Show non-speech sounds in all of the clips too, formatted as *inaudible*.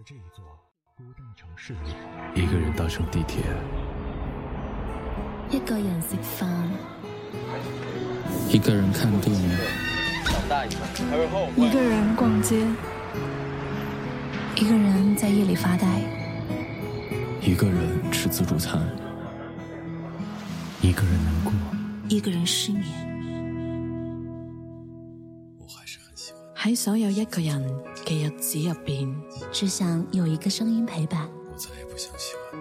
在这一座孤单的城市里，一个人搭乘地铁，一个人食饭，一个人看电影，一个人逛街，一个人在夜里发呆，一个人吃自助餐，一个人难过，一个人失眠。喺所有一個人嘅日子入邊，只想有一個聲音陪伴。我再也不想喜歡。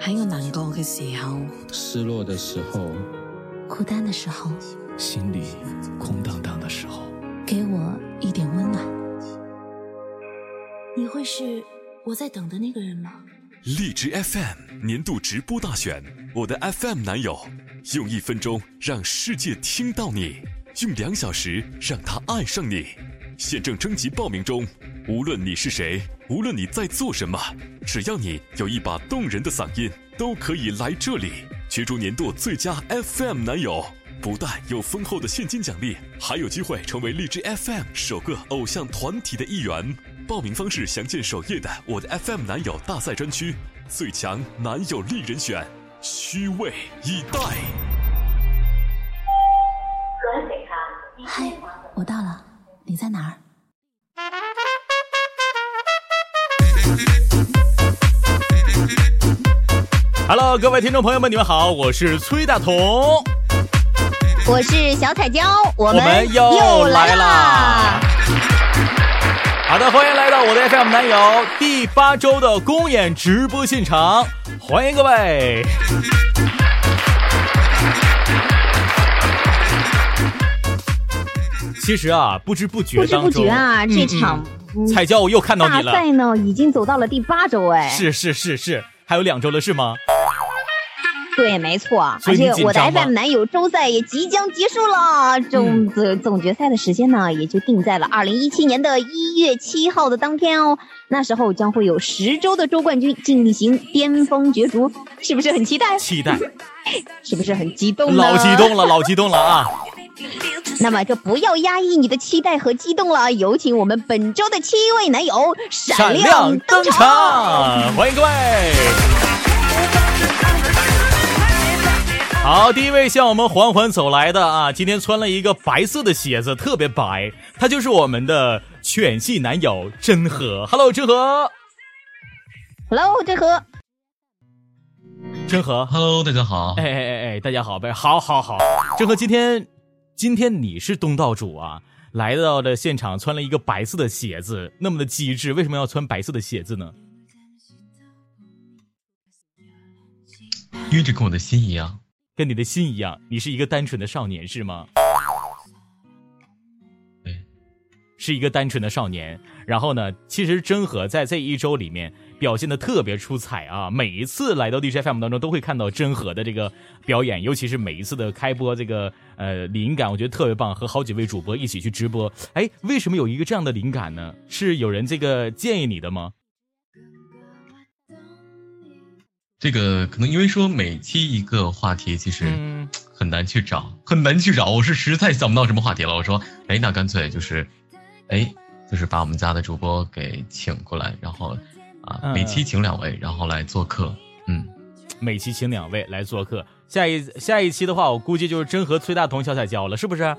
喺我難過嘅時候，失落的時候，孤單的時候，心裡空蕩蕩的時候，給我一點溫暖。你會是我在等的那個人嗎？荔枝 FM 年度直播大選，我的 FM 男友，用一分鐘讓世界聽到你，用兩小時讓他愛上你。现正征集报名中，无论你是谁，无论你在做什么，只要你有一把动人的嗓音，都可以来这里角逐年度最佳 FM 男友。不但有丰厚的现金奖励，还有机会成为荔枝 FM 首个偶像团体的一员。报名方式详见首页的我的 FM 男友大赛”专区，最强男友力人选，虚位以待。嗨，我到了，你在哪儿？Hello，各位听众朋友们，你们好，我是崔大同，我是小彩椒，我我们们又又来啦啦！好的，欢迎来到我的 FM 男友第八周的公演直播现场，欢迎各位。其实啊，不知不觉不知当中，不觉啊，嗯这场嗯彩椒我又看到大你了，赛呢已经走到了第八周哎，是是是是，还有两周了是吗？对，没错，而且我的 FM 男友周赛也即将结束了，总总总决赛的时间呢也就定在了二零一七年的一月七号的当天哦，那时候将会有十周的周冠军进行巅峰角逐，是不是很期待？期待，*laughs* 是不是很激动？老激动了，老激动了啊！那么就不要压抑你的期待和激动了，有请我们本周的七位男友闪闪亮登场，欢迎各位。好，第一位向我们缓缓走来的啊，今天穿了一个白色的鞋子，特别白，他就是我们的犬系男友真和。Hello，真和，Hello，真和真和，Hello，大家好。哎哎哎哎，大家好呗，好好好，真和，今天今天你是东道主啊，来到了现场穿了一个白色的鞋子，那么的机智，为什么要穿白色的鞋子呢？因为这跟我的心一样。跟你的心一样，你是一个单纯的少年是吗？对，是一个单纯的少年。然后呢，其实真和在这一周里面表现的特别出彩啊！每一次来到 DJ FM 当中，都会看到真和的这个表演，尤其是每一次的开播，这个呃灵感，我觉得特别棒，和好几位主播一起去直播。哎，为什么有一个这样的灵感呢？是有人这个建议你的吗？这个可能因为说每期一个话题，其实嗯很难去找，很难去找。我是实在想不到什么话题了。我说，哎，那干脆就是，哎，就是把我们家的主播给请过来，然后啊，嗯每期请两位，然后来做客。嗯，每期请两位来做客。下一下一期的话，我估计就是真和崔大同、小彩椒了，是不是？*laughs*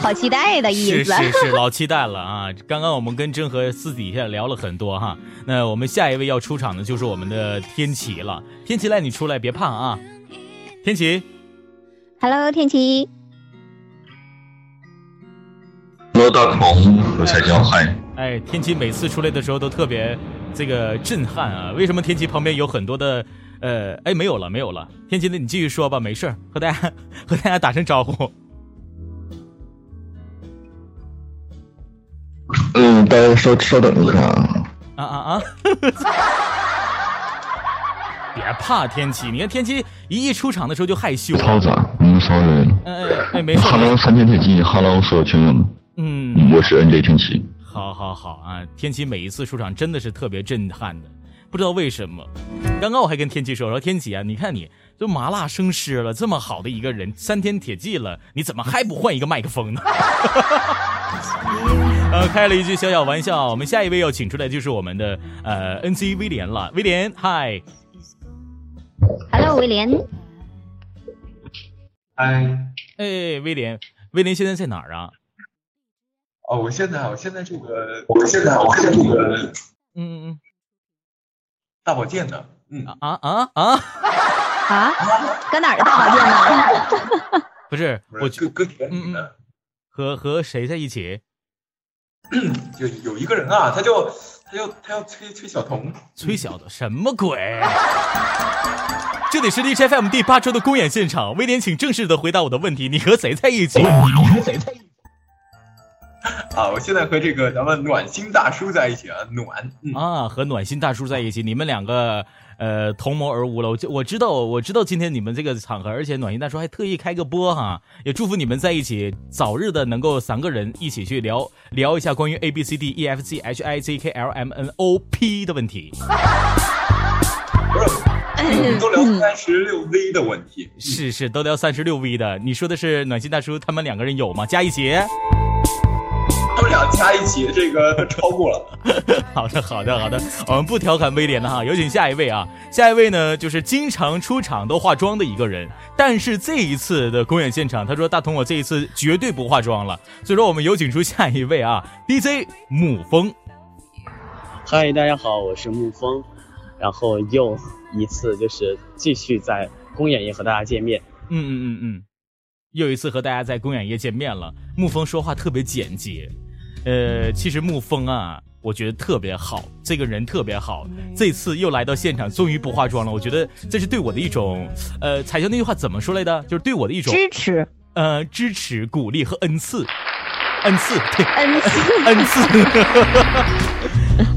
好期待的意是思。是是，老期待了啊！刚刚我们跟真和私底下聊了很多哈。那我们下一位要出场的就是我们的天琪了。天琪来，你出来别怕啊！天琪，Hello，天琪，Hello，大同和彩椒，嗨，哎，天琪每次出来的时候都特别这个震撼啊！为什么天琪旁边有很多的呃，哎，没有了，没有了。天琪，那你继续说吧，没事儿，和大家 *laughs* 和大家打声招呼。嗯，大家稍稍等一下啊。啊啊啊！*laughs* 别怕天琪，你看天琪一一出场的时候就害羞。超子，嗯，sorry。哎哎哎，没事。*laughs* Hello，三千铁骑，Hello，所有群友们，嗯，我是 NJ 天琪。好好好啊！天琪每一次出场真的是特别震撼的，不知道为什么。刚刚我还跟天琪说说，天琪啊，你看你都麻辣生师了，这么好的一个人，三天铁记了，你怎么还不换一个麦克风呢？*laughs* 呃，开了一句小小玩笑。我们下一位要请出来就是我们的呃 N C 威廉了。威廉，嗨，Hello，威廉，嗨，哎，威廉，威廉现在在哪儿啊？哦，我现在我现在这个，我现在我现在这个嗯嗯嗯大保健呢，嗯嗯，啊啊啊！*laughs* 啊，搁哪儿的大保健呢？*laughs* 不是，我搁搁田里嗯嗯呢，和和谁在一起？*clears throat* 就有一个人啊，他就他就他要催催小童，崔小的什么鬼？*laughs* 这里是 D J F M 第八周的公演现场，威廉，请正式的回答我的问题：你和谁在一起你和谁在一起？*laughs* 啊，我现在和这个咱们暖心大叔在一起啊，暖，嗯，啊，和暖心大叔在一起，你们两个呃同谋而无了。我就我知道，我知道今天你们这个场合，而且暖心大叔还特意开个播哈，也祝福你们在一起，早日的能够三个人一起去聊聊一下关于 A B C D E F G H I J K L M N O P 的问题。*laughs* 不是，都聊三十六 V 的问题，是是，都聊三十六 V 的。你说的是暖心大叔他们两个人有吗？加一起。他们俩加一起这个超过了，*laughs* 好的，好的，好的，我们不调侃威廉了哈，有请下一位啊。下一位呢，就是经常出场都化妆的一个人，但是这一次的公演现场，他说大同我这一次绝对不化妆了。所以说，我们有请出下一位啊，*laughs* DJ 沐风。嗨，大家好，我是沐风，然后又一次就是继续在公演夜和大家见面。嗯嗯嗯嗯，又一次和大家在公演夜见面了。沐风说话特别简洁，呃，其实沐风啊，我觉得特别好，这个人特别好。这次又来到现场，终于不化妆了，我觉得这是对我的一种，呃，彩球那句话怎么说来的？就是对我的一种支持，呃，支持、鼓励和恩赐，恩赐，对，恩赐，恩赐。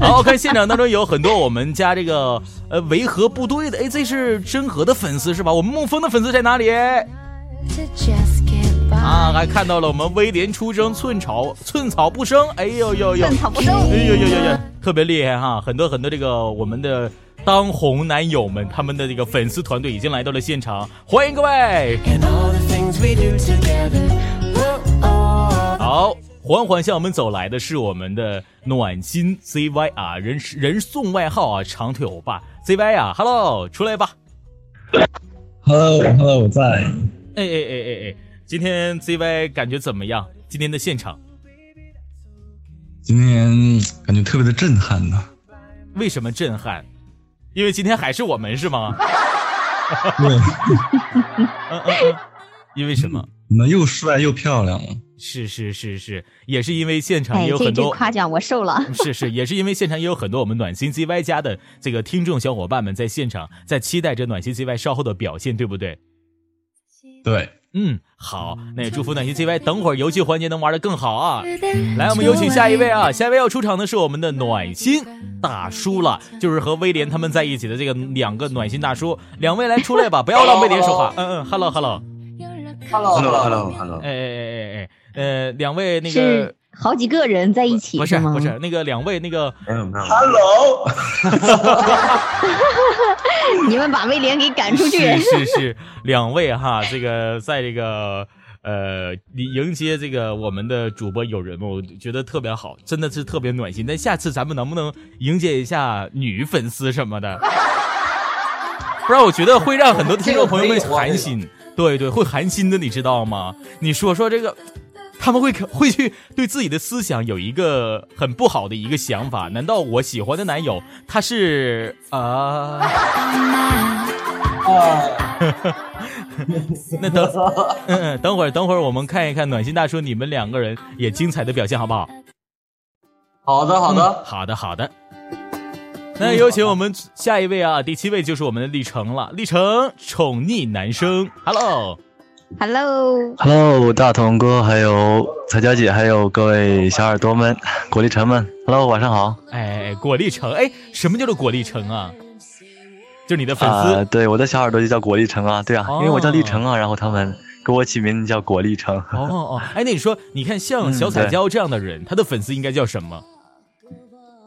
*laughs* 好，我看现场当中有很多我们家这个呃维和部队的，哎，这是真和的粉丝是吧？我们沐风的粉丝在哪里？啊，还看到了我们威廉出征，寸草寸草不生，哎呦呦呦，寸草不生哎呦呦呦呦，特别厉害哈！很多很多这个我们的当红男友们，他们的这个粉丝团队已经来到了现场，欢迎各位。好，缓缓向我们走来的是我们的暖心 ZY 啊，人人送外号啊长腿欧巴 ZY 啊，Hello，出来吧。Hello，Hello，我在。哎哎哎哎哎，今天 ZY 感觉怎么样？今天的现场今天感觉特别的震撼呢。为什么震撼？因为今天还是我们是吗？对，*laughs* 嗯嗯嗯，因为什么？你们又帅又漂亮。是是是是，也是因为现场也有很多。夸奖我瘦了。*laughs* 是是，也是因为现场也有很多我们暖心 ZY 家的这个听众小伙伴们在现场，在期待着暖心 ZY 稍后的表现，对不对？对，嗯，好，那也祝福暖心 CY 等会儿游戏环节能玩的更好啊！来，我们有请下一位啊，下一位要出场的是我们的暖心大叔了，就是和威廉他们在一起的这个两个暖心大叔，两位来出来吧，不要让威廉说话。嗯嗯，hello hello Hello，Hello，Hello，Hello，哎哎哎哎哎，呃，两位那个是好几个人在一起吗？不是不是那个两位那个没有没有 Hello，*laughs* 你们把威廉给赶出去。是是是，两位哈，这个在这个呃迎接这个我们的主播友人们，我觉得特别好，真的是特别暖心。但下次咱们能不能迎接一下女粉丝什么的？*laughs* 不然我觉得会让很多听众朋友们寒心。对对，会寒心的，你知道吗？你说说这个。他们会会去对自己的思想有一个很不好的一个想法，难道我喜欢的男友他是啊？那等，嗯嗯，等会儿等会儿我们看一看暖心大叔你们两个人也精彩的表现好不好？好的，好的，嗯好的，好的。那有请我们下一位啊，第七位就是我们的历程了，历程宠溺男生，Hello。Hello，Hello，大同哥，还有彩椒姐，还有各位小耳朵们、果粒橙们，Hello，晚上好。哎，果粒橙，哎，什么叫做果粒橙啊？就是你的粉丝。啊、对，我的小耳朵就叫果粒橙啊，对啊，哦、因为我叫立橙啊，然后他们给我起名叫果粒橙。哦哦，哎，那你说，你看像小彩椒这样的人，嗯、他的粉丝应该叫什么？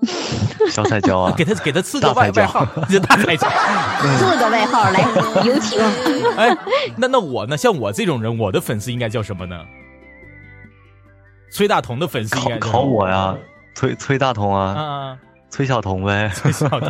*laughs* 小彩椒啊，给他给他赐个外外号，这大彩椒，*laughs* 赐个外号来，*laughs* 有请。哎，那那我呢？像我这种人，我的粉丝应该叫什么呢？崔大同的粉丝应该考考我呀，崔崔大同啊，啊，崔晓彤呗，崔小彤 *laughs*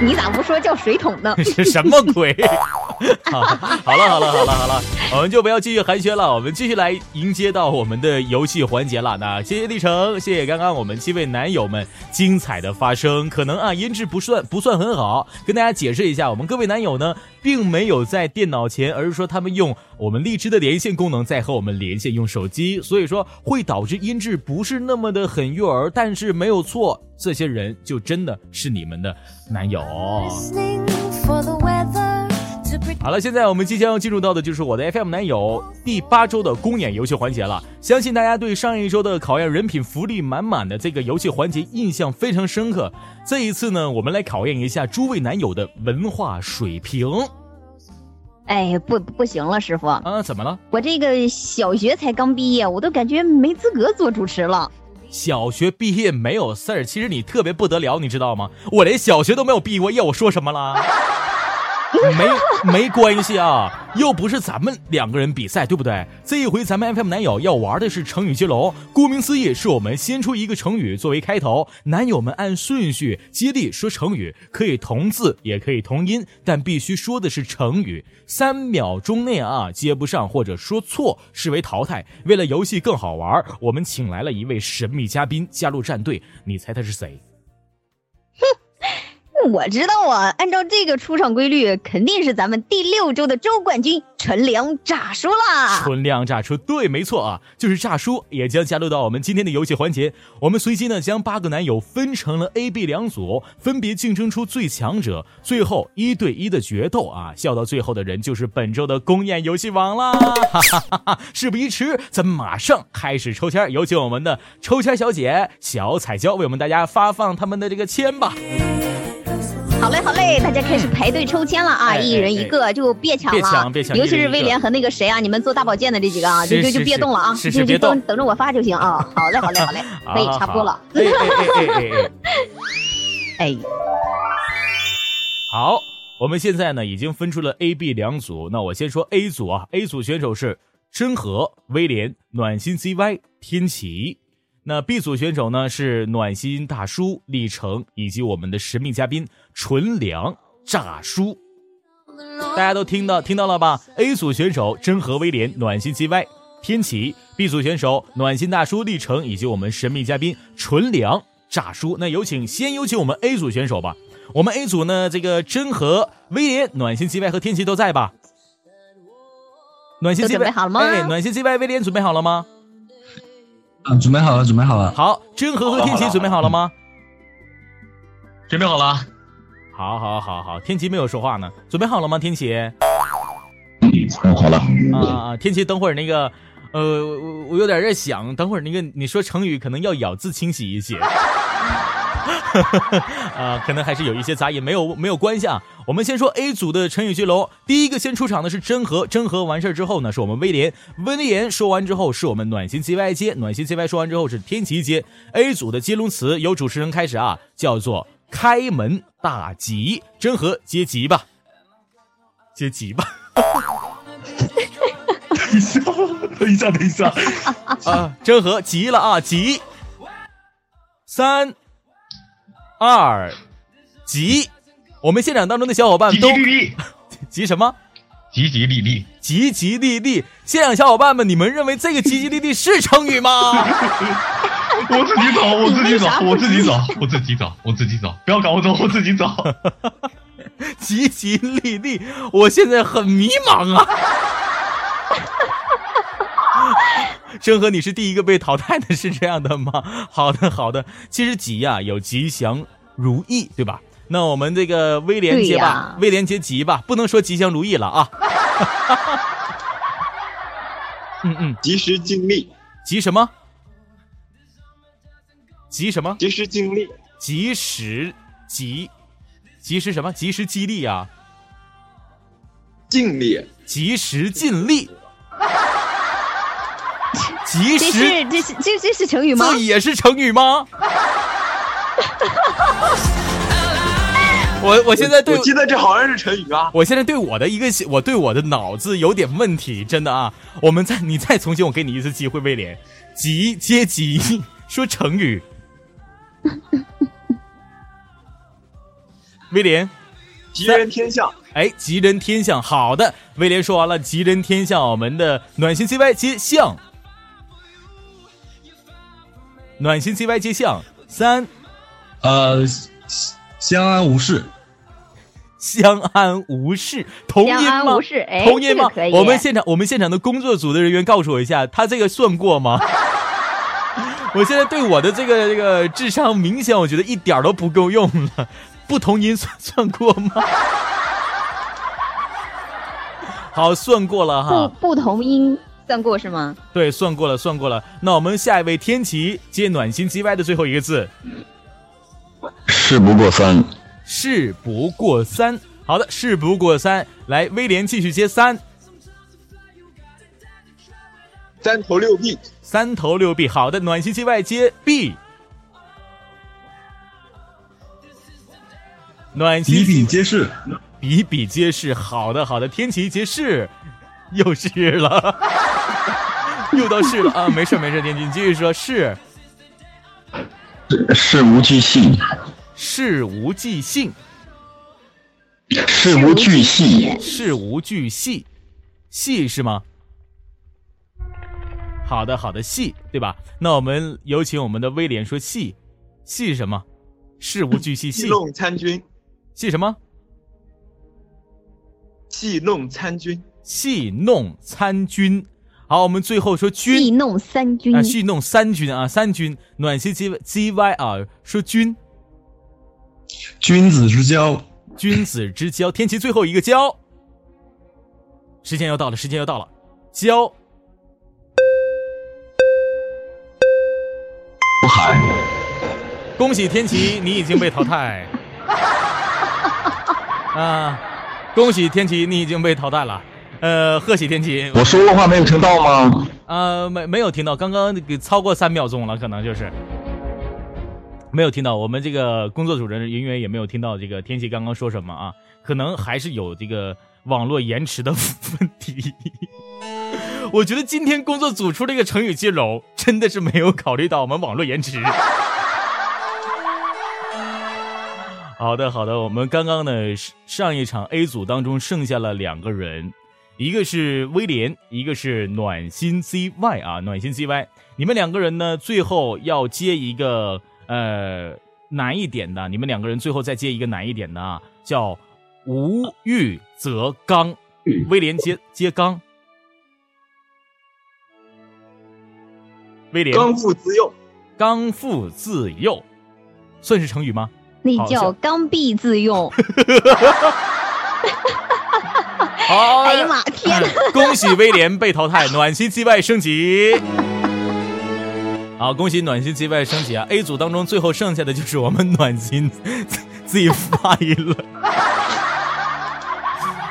你咋不说叫水桶呢？*laughs* 是什么鬼？*laughs* 好，好了，好了，好了，好了，我们就不要继续寒暄了，我们继续来迎接到我们的游戏环节了。那谢谢历程，谢谢刚刚我们七位男友们精彩的发声。可能啊音质不算不算很好，跟大家解释一下，我们各位男友呢并没有在电脑前，而是说他们用我们荔枝的连线功能在和我们连线，用手机，所以说会导致音质不是那么的很悦耳。但是没有错，这些人就真的是你们的男友。好了，现在我们即将要进入到的就是我的 FM 男友第八周的公演游戏环节了。相信大家对上一周的考验人品福利满满的这个游戏环节印象非常深刻。这一次呢，我们来考验一下诸位男友的文化水平。哎，不不行了，师傅啊，怎么了？我这个小学才刚毕业，我都感觉没资格做主持了。小学毕业没有事儿，其实你特别不得了，你知道吗？我连小学都没有毕过业，我说什么了？没没关系啊，又不是咱们两个人比赛，对不对？这一回咱们 FM 男友要玩的是成语接龙，顾名思义，是我们先出一个成语作为开头，男友们按顺序接力说成语，可以同字也可以同音，但必须说的是成语。三秒钟内啊接不上或者说错视为淘汰。为了游戏更好玩，我们请来了一位神秘嘉宾加入战队，你猜他是谁？哼我知道啊，按照这个出场规律，肯定是咱们第六周的周冠军纯良炸叔啦！纯良炸叔，对，没错啊，就是炸叔也将加入到我们今天的游戏环节。我们随机呢将八个男友分成了 A、B 两组，分别竞争出最强者，最后一对一的决斗啊！笑到最后的人就是本周的公演游戏王啦！*laughs* 事不宜迟，咱们马上开始抽签，有请我们的抽签小姐小彩椒为我们大家发放他们的这个签吧。好嘞，好嘞，大家开始排队抽签了啊！一人一个，就别抢了，别抢，别抢！尤其是威廉和那个谁啊，你们做大保健的这几个啊，就就就别动了啊，是就就等等着我发就行啊！*laughs* 好嘞，好嘞，好嘞，可以插播了。*laughs* 哎！好，我们现在呢已经分出了 A、B 两组，那我先说 A 组啊，A 组选手是真和、威廉、暖心 CY、天启。那 B 组选手呢是暖心大叔李成以及我们的神秘嘉宾纯良炸叔，大家都听到听到了吧？A 组选手真和威廉暖心 GY 天启，B 组选手暖心大叔历程以及我们神秘嘉宾纯良炸叔。那有请先有请我们 A 组选手吧。我们 A 组呢这个真和威廉暖心 GY 和天启都在吧？暖心 GY 准备好了吗？哎，暖心 GY 威廉准备好了吗？啊，准备好了，准备好了。好，真和和天琪准备好了吗？准备好了。好，好，好，好。天琪没有说话呢，准备好了吗？天琪。嗯，好了。啊，天琪，等会儿那个，呃，我我有点在想，等会儿那个你说成语可能要咬字清晰一些。*laughs* 啊，可能还是有一些杂音，没有没有关系啊。我们先说 A 组的成语接龙，第一个先出场的是真和，真和完事儿之后呢，是我们威廉，威廉说完之后是我们暖心 CY 接，暖心 CY 说完之后是天琪接。A 组的接龙词由主持人开始啊，叫做开门大吉，真和接吉吧，接吉吧。*laughs* *laughs* 等一下，等一下，等一下啊，真和急了啊，急，三。二，吉，我们现场当中的小伙伴都吉吉利利，*laughs* 吉什么？吉吉利利，吉吉利利。现场小伙伴们，你们认为这个吉吉利利是成语吗？*laughs* 我自己找，我自己找，我自己找，我自己找，我自己找，不要搞我走，我自己找。吉吉利利，我现在很迷茫啊。*laughs* 真和你是第一个被淘汰的，是这样的吗？*laughs* 好的，好的。其实吉呀有吉祥如意，对吧？那我们这个威廉接吧，威廉接吉吧，不能说吉祥如意了啊。*laughs* 嗯嗯，及时尽力，吉什么？吉什么？及时尽力，及时吉，及时什么？及时激励啊！尽力，及时尽力。及时，这是这是这这是成语吗？这也是成语吗？*laughs* 我我现在对我记得这好像是成语啊。我现在对我的一个我对我的脑子有点问题，真的啊！我们再你再重新，我给你一次机会，威廉，急接急，说成语。威廉，吉人天相。哎，吉人天相，好的，威廉说完了，吉人天相，我们的暖心 CY 接相，暖心 CY 接相，三，呃，相安无事，相安无事，同音吗无事？哎，同音吗这个？我们现场，我们现场的工作组的人员告诉我一下，他这个算过吗？*laughs* 我现在对我的这个这个智商明显，我觉得一点儿都不够用了。不同音算算过吗？*laughs* 好，算过了哈不哈。不同音算过是吗？对，算过了，算过了。那我们下一位天琪接暖心 G Y 的最后一个字，事不过三，事不过三。好的，事不过三。来，威廉继续接三，三头六臂，三头六臂。好的，暖心 G Y 接 B，暖心比比皆是，比比皆是。好的，好的，天琪皆是，*laughs* 又是了，*laughs* 又到是了。啊！没事没事，天津你继续说，是。事无巨细，事无巨细，事无巨细，事无巨细，细是吗？好的，好的，细对吧？那我们有请我们的威廉说细，细什么？事无巨细，细。戏弄参军，细什么？戏弄参军，戏弄参军。好，我们最后说军，戏弄三军。啊，戏弄三军啊，三军。暖心 G G Y 啊，说军。君子之交，君子之交，天齐最后一个交，时间又到了，时间又到了，交。不海，恭喜天齐，你已经被淘汰。*laughs* 啊，恭喜天齐，你已经被淘汰了。呃，贺喜天齐。我说的话没有听到吗？呃，没没有听到，刚刚给超过三秒钟了，可能就是没有听到。我们这个工作组的人员也没有听到这个天气刚刚说什么啊，可能还是有这个网络延迟的问题。*laughs* 我觉得今天工作组出这个成语接龙，真的是没有考虑到我们网络延迟。*laughs* 好的，好的，我们刚刚呢上一场 A 组当中剩下了两个人，一个是威廉，一个是暖心 CY 啊，暖心 CY，你们两个人呢最后要接一个呃难一点的，你们两个人最后再接一个难一点的啊，叫无欲则刚，威廉接接刚，威廉。刚愎自用，刚愎自用，算是成语吗？那叫刚愎自用。*laughs* 好，哎呀妈，天哪！*laughs* 恭喜威廉被淘汰，暖心击败升级。好，恭喜暖心击败升级啊！A 组当中最后剩下的就是我们暖心 *laughs* 自己发音了。*laughs*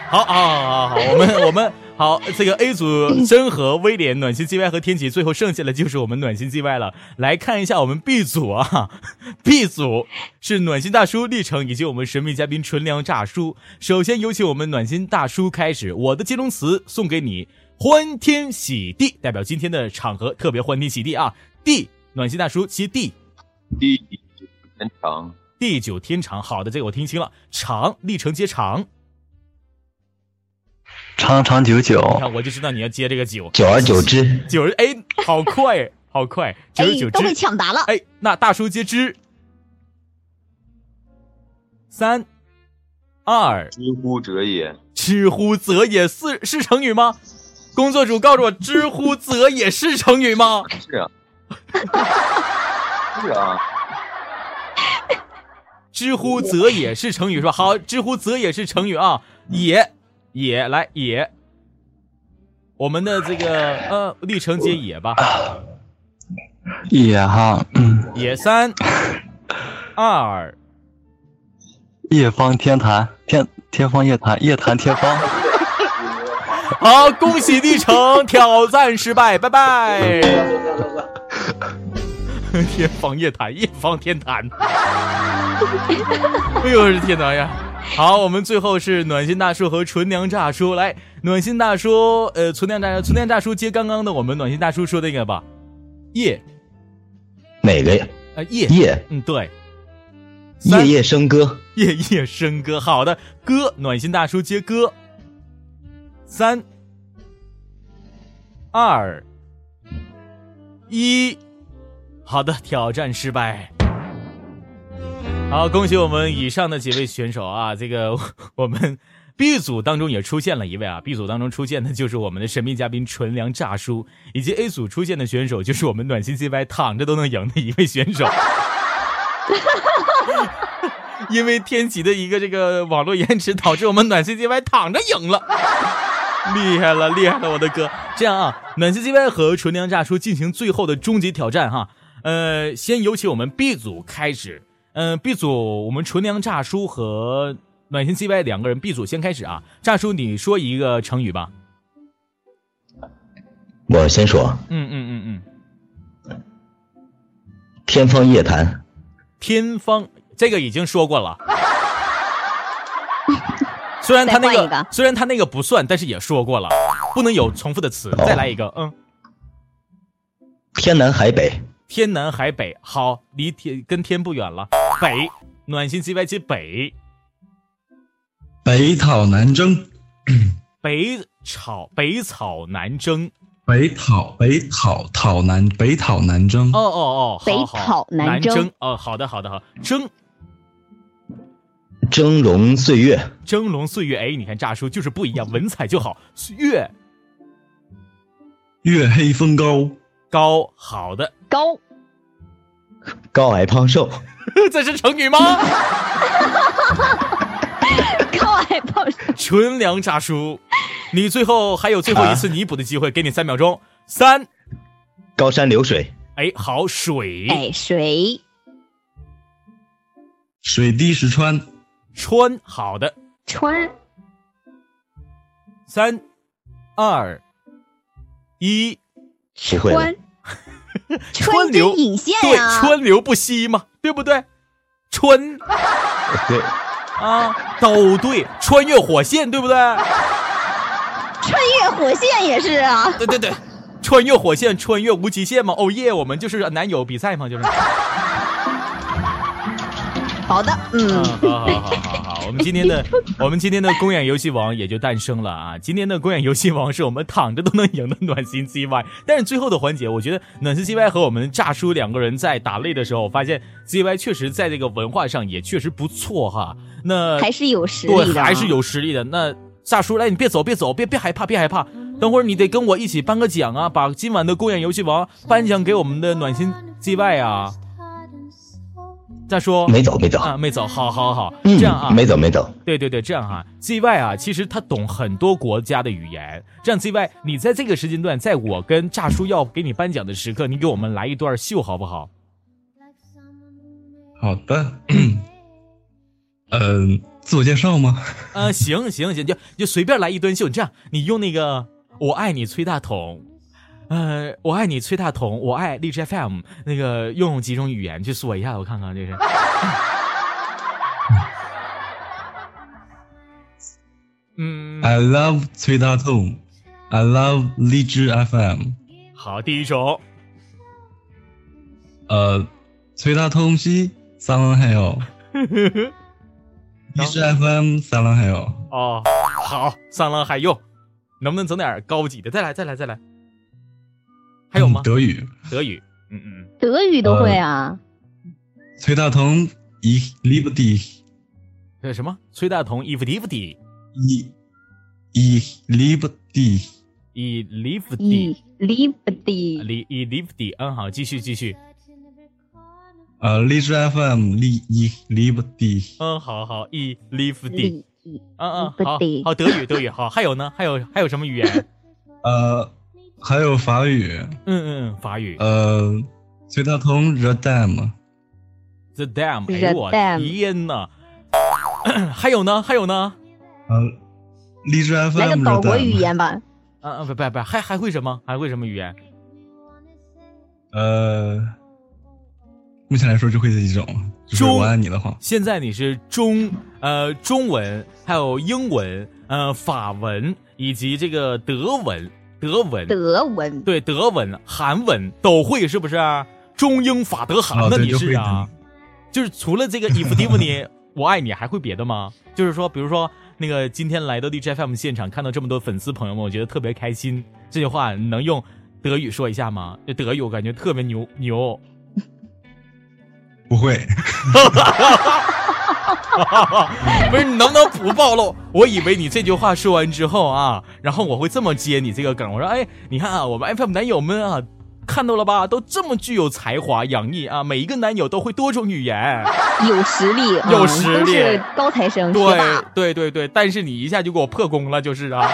好，好，好，好，我们我们好，这个 *laughs* A 组真和威廉、暖心 G Y 和天启，最后剩下的就是我们暖心 G Y 了。来看一下我们 B 组啊，*laughs* B 组是暖心大叔历程以及我们神秘嘉宾纯良炸叔。首先有请我们暖心大叔开始，我的接龙词送给你，欢天喜地，代表今天的场合特别欢天喜地啊。！D，暖心大叔接地，地天长，地久天长。好的，这个我听清了，长，历程接长。长长久你久，看，我就知道你要接这个久，久而久之，*laughs* 久而哎，好快，好快，久而久哎，都。抢答了。哎，那大叔接之，三二，知乎者也。知乎者也是是成语吗？工作组告诉我，知乎者也是成语吗？*laughs* 是啊，是啊，知乎者也是成语是吧？好，知乎者也是成语啊，也也来野，我们的这个呃历城接野吧，野哈，嗯，野三二夜方天坛，天天方夜谭，夜谭天方。*laughs* 好，恭喜历城挑战失败，拜拜。*laughs* 天方夜谭，夜方天坛。*laughs* 哎呦我的天哪呀！好，我们最后是暖心大叔和纯娘炸叔来，暖心大叔，呃，纯娘炸纯娘大叔接刚刚的我们暖心大叔说的那个吧，夜，哪个呀？呃，夜夜，嗯，对，夜夜笙歌，夜夜笙歌，好的，歌，暖心大叔接歌，三，二，一，好的，挑战失败。好，恭喜我们以上的几位选手啊！这个 *laughs* 我们 B 组当中也出现了一位啊，B 组当中出现的就是我们的神秘嘉宾纯良炸叔，以及 A 组出现的选手就是我们暖心 CY 躺着都能赢的一位选手。因为天启的一个这个网络延迟，导致我们暖心 CY 躺着赢了，厉害了，厉害了，我的哥！这样啊，暖心 CY 和纯良炸叔进行最后的终极挑战哈。呃，先有请我们 B 组开始。嗯，B 组我们纯良炸叔和暖心 CY 两个人，B 组先开始啊。炸叔，你说一个成语吧。我先说。嗯嗯嗯嗯。天方夜谭。天方，这个已经说过了。虽然他那个，虽然他那个不算，但是也说过了，不能有重复的词。再来一个，嗯。天南海北。天南海北，好，离天跟天不远了。北，暖心 CY 接北。北讨南征。北草北草南征。北讨北讨讨南北讨南征。哦哦哦，北讨南征。哦，好的好的好，征。峥嵘岁月。峥嵘岁月，哎，你看炸叔就是不一样，文采就好。月。月黑风高。高，好的。高。高矮胖瘦，*laughs* 这是成语吗？*laughs* 高矮胖瘦，纯良炸叔，你最后还有最后一次弥补的机会，给你三秒钟。三，高山流水。哎，好水。哎，水。水滴石穿。穿，好的。穿。三，二，一，穿。川流引线对，川流不息嘛，对不对？川，对啊，都对，穿越火线，对不对？穿越火线也是啊，对对对，穿越火线，穿越无极限嘛，哦耶，我们就是男友比赛嘛，就是。好的，嗯，好好好好好，我们今天的我们今天的公演游戏王也就诞生了啊！今天的公演游戏王是我们躺着都能赢的暖心 CY，但是最后的环节，我觉得暖心 CY 和我们炸叔两个人在打擂的时候，发现 CY 确实在这个文化上也确实不错哈。那还是有实力的，对，还是有实力的。那炸叔，来，你别走，别走，别别害怕，别害怕，等会儿你得跟我一起颁个奖啊，把今晚的公演游戏王颁奖给我们的暖心 CY 啊。再说。没走没走。啊没走，好好好，这样啊。没走没走，对对对，这样哈，ZY 啊，其实他懂很多国家的语言，这样 ZY，你在这个时间段，在我跟炸叔要给你颁奖的时刻，你给我们来一段秀好不好？好的，嗯，*clears throat* 自我介绍吗？呃，行行行，就就随便来一段秀，这样你用那个我爱你崔大统。呃，我爱你崔大同，我爱荔枝 FM，那个用几种语言去说一下，我看看这是。嗯，I love 崔大同，I love 荔枝 FM。好，第一种。呃，崔大同是三郎还有。*laughs* 荔枝 FM 三郎还有。哦，好，三郎还有，能不能整点高级的？再来，再来，再来。还有吗？德语，德语，嗯嗯，德语都会啊。崔大同 dich。这什么？崔大同，ich liebe dich。ich ich liebe dich。ich liebe dich。liebe dich。li ich liebe dich。嗯，好，继续继续。呃，荔枝 liebe dich。嗯，好好，ich liebe dich。嗯嗯，好，好，德语德语，好，还有呢？还有还有什么语言？呃。还有法语，嗯嗯，法语，呃，崔大同 The Dam，The Dam，哎呦我天呐！*coughs* 还有呢？还有呢？呃，荔枝 FM，来个岛国语言吧。啊啊不不不，还还会什么？还会什么语言？呃，目前来说就会这几种，就是中我爱你的话，现在你是中呃中文，还有英文、呃法文以及这个德文、德文、德文，对德文、韩文都会是不是？中英法德韩的你是啊？就是除了这个 if d i v n 我爱你，还会别的吗？就是说，比如说那个今天来到 DJ FM 现场，看到这么多粉丝朋友们，我觉得特别开心。这句话你能用德语说一下吗？这德语我感觉特别牛牛。不会，*laughs* *laughs* 不是你能不能不暴露？我以为你这句话说完之后啊，然后我会这么接你这个梗。我说，哎，你看啊，我们 FM 男友们啊，看到了吧，都这么具有才华、洋溢啊，每一个男友都会多种语言，有实力，有嗯实力都是高材生，对。对对对，但是你一下就给我破功了，就是啊。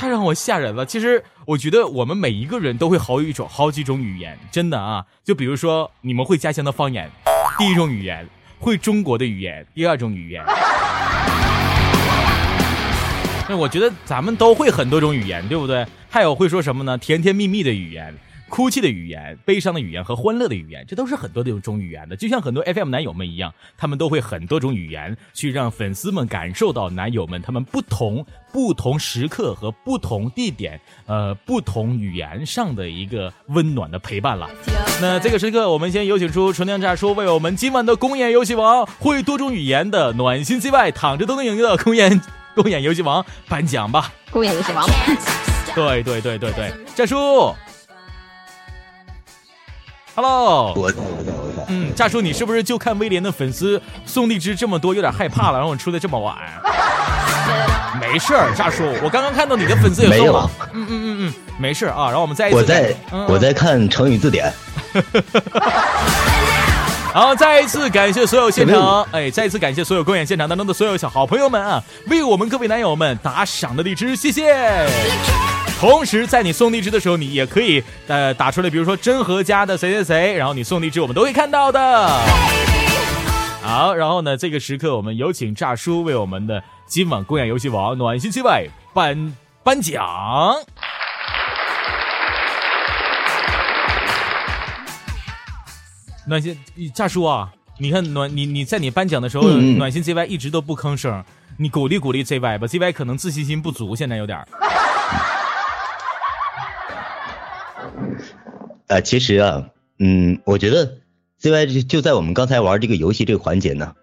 太让我吓人了。其实我觉得我们每一个人都会好一种好几种语言，真的啊。就比如说你们会家乡的方言，第一种语言；会中国的语言，第二种语言。那我觉得咱们都会很多种语言，对不对？还有会说什么呢？甜甜蜜蜜的语言。哭泣的语言、悲伤的语言和欢乐的语言，这都是很多的种语言的。就像很多 FM 男友们一样，他们都会很多种语言，去让粉丝们感受到男友们他们不同、不同时刻和不同地点，呃，不同语言上的一个温暖的陪伴了。那这个时刻，我们先有请出纯娘炸叔为我们今晚的公演游戏王会多种语言的暖心 C 外躺着都能赢的公演公演游戏王颁奖吧。公演游戏王，对对对对对，炸叔。Hello，我嗯，炸叔，你是不是就看威廉的粉丝送荔枝这么多，有点害怕了，然后我出的这么晚？*laughs* 没事儿，炸叔，我刚刚看到你的粉丝也没有送了，嗯嗯嗯嗯，没事啊。然后我们再一次，我在嗯我在看成语字典，好，再一次感谢所有现场，哎，再一次感谢所有公演现场当中的所有小好朋友们啊，为我们各位男友们打赏的荔枝，谢谢。同时，在你送荔枝的时候，你也可以呃打出来，比如说真和家的谁谁谁，然后你送荔枝，我们都会看到的。好，然后呢，这个时刻我们有请炸叔为我们的今晚公演游戏王暖心七外颁颁奖。暖心炸叔啊，你看暖你你在你颁奖的时候，暖心 ZY 一直都不吭声，你鼓励鼓励 ZY 吧，ZY 可能自信心不足，现在有点呃，其实啊，嗯，我觉得 CY 就就在我们刚才玩这个游戏这个环节呢，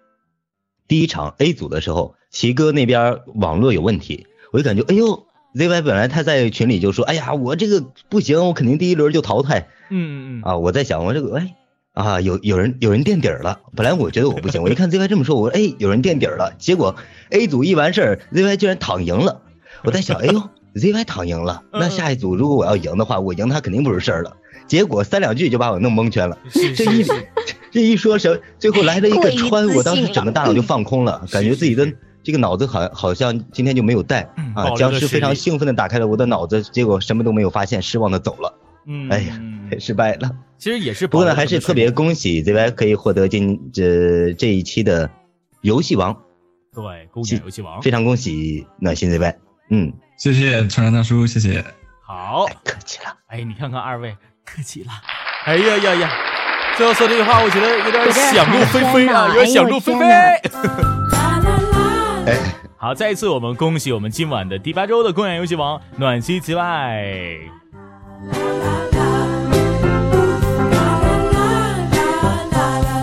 第一场 A 组的时候，奇哥那边网络有问题，我就感觉，哎呦，ZY 本来他在群里就说，哎呀，我这个不行，我肯定第一轮就淘汰嗯嗯嗯，啊，我在想，我这个，哎。啊，有有人有人垫底儿了。本来我觉得我不行，我一看 ZY 这么说，我说哎，有人垫底儿了。结果 A 组一完事儿，ZY 居然躺赢了。我在想，哎呦，ZY 躺赢了，那下一组如果我要赢的话，我赢他肯定不是事儿了。结果三两句就把我弄蒙圈了。这一 *laughs* 这一说什，最后来了一个穿，我当时整个大脑就放空了，感觉自己的 *laughs* 这个脑子好好像今天就没有带啊。僵尸非常兴奋的打开了我的脑子，结果什么都没有发现，失望的走了。嗯，哎呀，*laughs* 失败了。其实也是，不过呢，还是特别恭喜 ZY 可以获得今这这一期的游戏王。对，恭喜游戏王，非常恭喜暖心 ZY。嗯，谢谢船长大叔，谢谢。好，客气了。哎，你看看二位，客气了。哎呀呀呀！最后说这句话，我觉得有点想入非非啊，有点想入非非。哎，好，再一次我们恭喜我们今晚的第八周的公演游戏王暖心之外。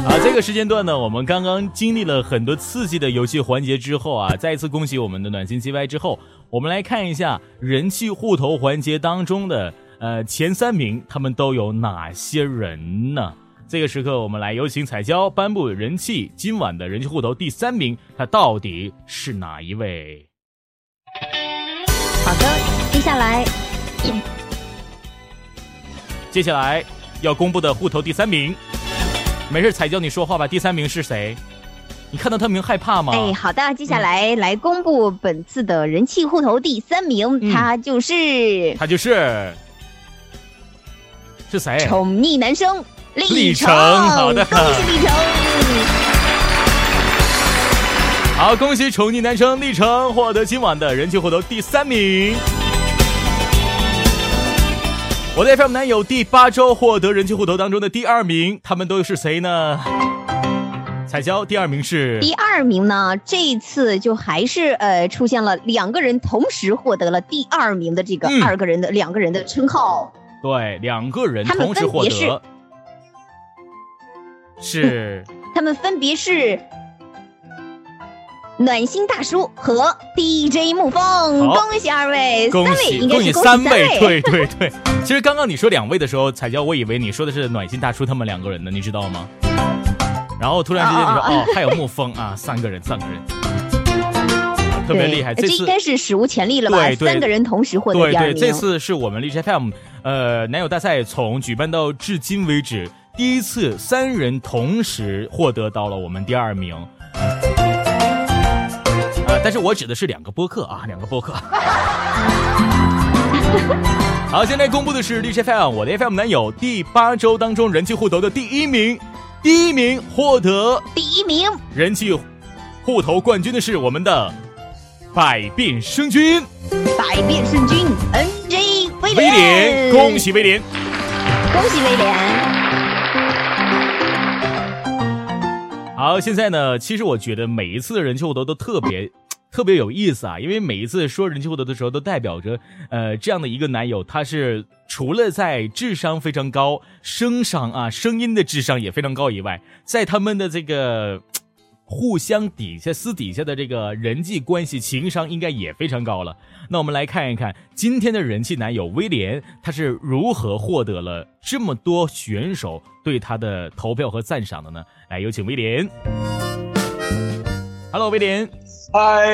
啊，这个时间段呢，我们刚刚经历了很多刺激的游戏环节之后啊，再一次恭喜我们的暖心 CY 之后，我们来看一下人气互投环节当中的呃前三名，他们都有哪些人呢？这个时刻，我们来有请彩椒颁布人气今晚的人气户头第三名，他到底是哪一位？好的，接下来，接下来要公布的户头第三名，没事，彩椒你说话吧。第三名是谁？你看到他名害怕吗？哎，好的，接下来来公布本次的人气户头第三名，嗯他就是他就是是谁？宠溺男生历历程好的恭喜历程。好，恭喜宠溺男生历程获得今晚的人气互投第三名。我的 FM 男友第八周获得人气互投当中的第二名，他们都是谁呢？彩椒第二名是第二名呢，这一次就还是呃出现了两个人同时获得了第二名的这个嗯二个人的、两个人的称号。对两个人同时获得，是 *laughs* 他们分别是暖心大叔和 DJ 沐风，恭喜二位，恭三位喜喜应该是三位，对对对。其实刚刚你说两位的时候，彩椒，我以为你说的是暖心大叔他们两个人呢，你知道吗？然后突然之间你说哦哦哦哦，还有沐风啊，三个人，三个人，特别厉害。这次应该是史无前例了吧？对对三个人同时获得对对，第二名。这次是我们荔枝 FM 呃男友大赛从举办到至今为止第一次三人同时获得到了我们第二名。啊、但是我指的是两个播客啊，两个播客。*laughs* 好，现在公布的是荔枝 FM 我的 FM 男友第八周当中人气互投的第一名，第一名获得第一名人气互投冠军的是我们的百变生君。百变圣君嗯威威廉，恭喜威廉！恭喜威廉！好，现在呢，其实我觉得每一次的人气获得都特别。*tsk* 特别有意思啊，因为每一次说人气获得的时候，都代表着，呃，这样的一个男友，他是除了在智商非常高、声商啊声音的智商也非常高以外，在他们的这个互相底下私底下的这个人际关系情商应该也非常高了。那我们来看一看今天的人气男友威廉，他是如何获得了这么多选手对他的投票和赞赏的呢？来，有请威廉。Hello，威廉。嗨，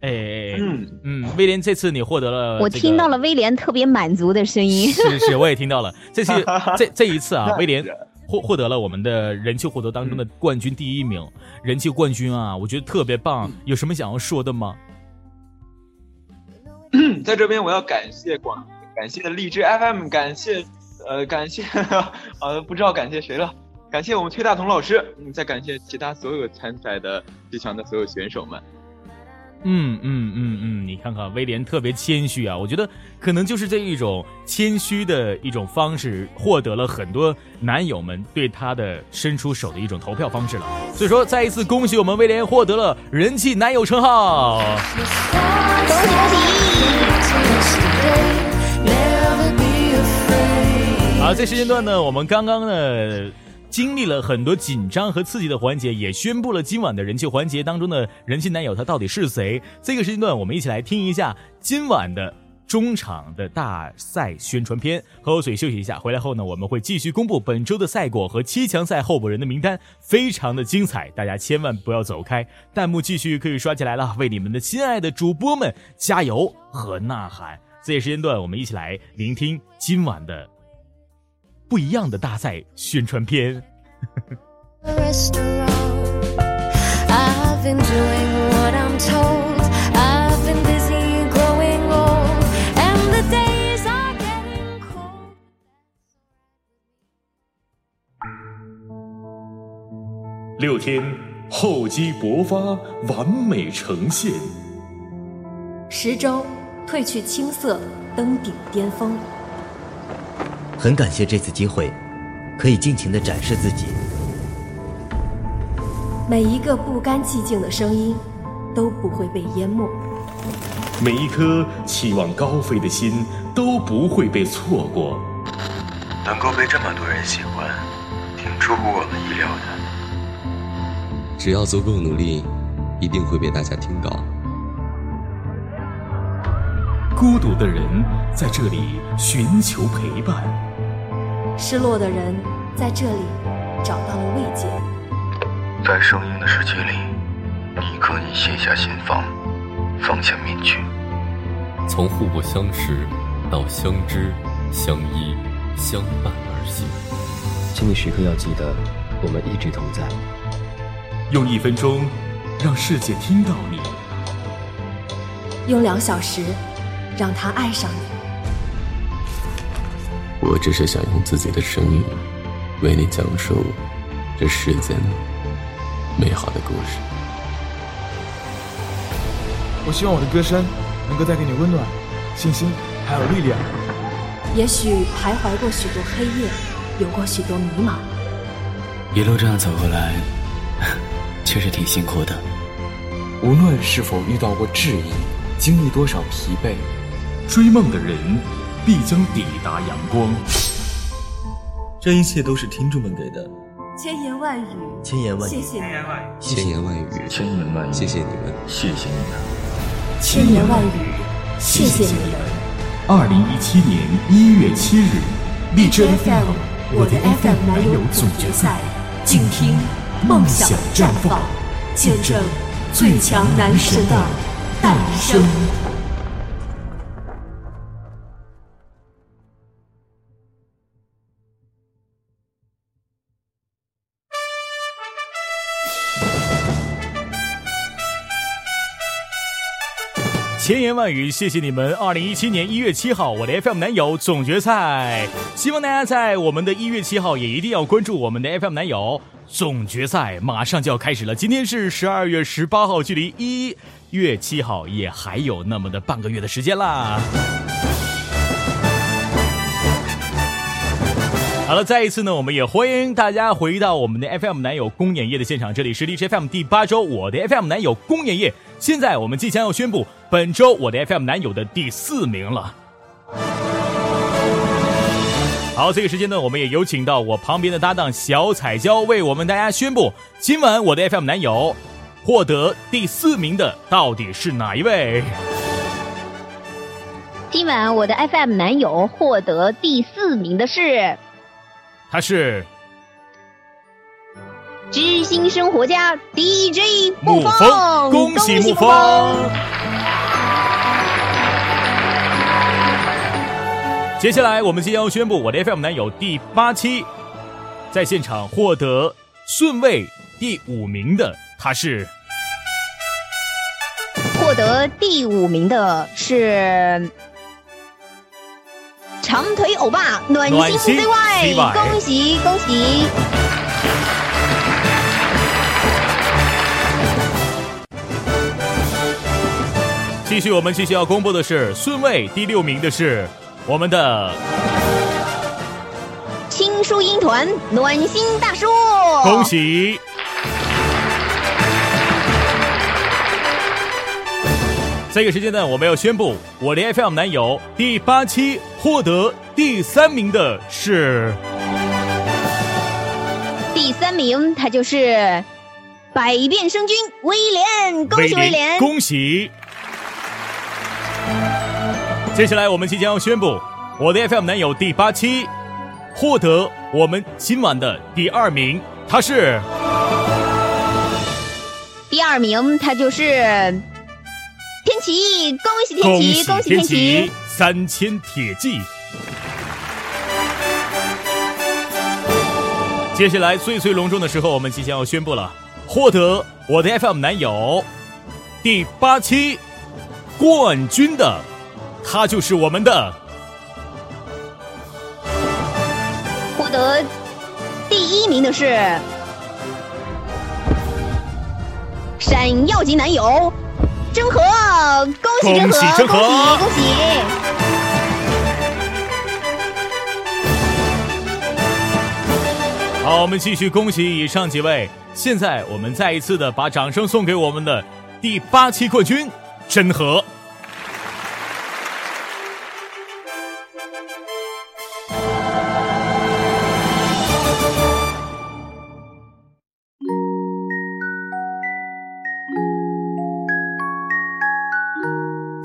哎，嗯嗯，威廉，这次你获得了、这个，我听到了威廉特别满足的声音。是是，我也听到了。这次 *laughs* 这这一次啊，威廉获获得了我们的人气获得当中的冠军第一名，人气冠军啊，我觉得特别棒。有什么想要说的吗？在这边我要感谢广，感谢荔枝 FM，感谢呃感谢 *laughs* 呃不知道感谢谁了，感谢我们崔大同老师，嗯，再感谢其他所有参赛的最强的所有选手们。嗯嗯嗯嗯，你看看威廉特别谦虚啊，我觉得可能就是这一种谦虚的一种方式，获得了很多男友们对他的伸出手的一种投票方式了。所以说，再一次恭喜我们威廉获得了人气男友称号。好，这时间段呢，我们刚刚呢。经历了很多紧张和刺激的环节，也宣布了今晚的人气环节当中的人气男友他到底是谁。这个时间段，我们一起来听一下今晚的中场的大赛宣传片。喝口水休息一下，回来后呢，我们会继续公布本周的赛果和七强赛候补人的名单，非常的精彩，大家千万不要走开。弹幕继续可以刷起来了，为你们的亲爱的主播们加油和呐喊。这个时间段，我们一起来聆听今晚的。不一样的大赛宣传片。六天厚积薄发，完美呈现。十周褪去青涩，登顶巅峰。很感谢这次机会，可以尽情的展示自己。每一个不甘寂静的声音，都不会被淹没。每一颗期望高飞的心，都不会被错过。能够被这么多人喜欢，挺出乎我们意料的。只要足够努力，一定会被大家听到。孤独的人在这里寻求陪伴。失落的人在这里找到了慰藉。在声音的世界里，你可以卸下心防，放下面具。从互不相识到相知、相依、相伴而行。请你时刻要记得，我们一直同在。用一分钟，让世界听到你；用两小时，让他爱上你。我只是想用自己的声音，为你讲述这世间美好的故事。我希望我的歌声能够带给你温暖、信心，还有力量。也许徘徊过许多黑夜，有过许多迷茫。一路这样走过来，*laughs* 确实挺辛苦的。无论是否遇到过质疑，经历多少疲惫，追梦的人必将抵达阳光。这一切都是听众们给的。千言万语，千言万语，谢谢你们，千言万语，千言万语，谢谢你们，谢谢你们。千言万语，谢谢你们。二零一七年一月七日，荔枝 FM 我的 FM 男友总决赛，静听梦想绽放，见证最强男神的诞生。千言万语，谢谢你们！二零一七年一月七号，我的 FM 男友总决赛，希望大家在我们的一月七号也一定要关注我们的 FM 男友总决赛，马上就要开始了。今天是十二月十八号，距离一月七号也还有那么的半个月的时间啦。好了，再一次呢，我们也欢迎大家回到我们的 FM 男友公演夜的现场，这里是 DJ FM 第八周我的 FM 男友公演夜。现在我们即将要宣布本周我的 FM 男友的第四名了。好，这个时间呢，我们也有请到我旁边的搭档小彩椒为我们大家宣布，今晚我的 FM 男友获得第四名的到底是哪一位？今晚我的 FM 男友获得第四名的是他是知心生活家 DJ 沐风，恭喜沐风！接下来我们即将要宣布我的 FM 男友第八期在现场获得顺位第五名的，他是获得第五名的是长腿欧巴暖心暖心 CY，CY 恭喜恭喜！继续，我们继续要公布的是顺位第六名的是我们的青树鹰团暖心大叔，恭！喜。这个时间呢，我们要宣布我的 FM 男友第八期获得第三名的是第三名他就是百变生君威廉，恭喜威廉！恭喜！接下来我们即将要宣布我的 FM 男友第八期获得我们今晚的第二名，他是第二名他就是天启，恭喜天恭启，恭喜天天启启！三千铁骑。接下来最最隆重的时候，我们即将要宣布了，获得我的 FM 男友第八期冠军的，他就是我们的获得第一名的是闪耀级男友真和，恭喜真和，恭喜真和恭喜恭喜！好，我们继续恭喜以上几位。现在我们再一次的把掌声送给我们的第八期冠军真和。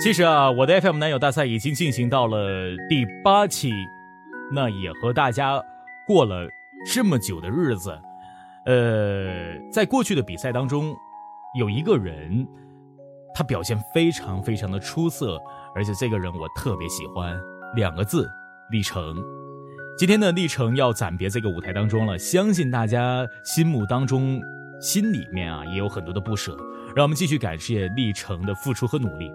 其实啊，我的 FM 男友大赛已经进行到了第八期，那也和大家过了这么久的日子。呃，在过去的比赛当中，有一个人，他表现非常非常的出色，而且这个人我特别喜欢，两个字，历程。今天呢，历程要暂别这个舞台当中了，相信大家心目当中、心里面啊也有很多的不舍。让我们继续感谢历程的付出和努力。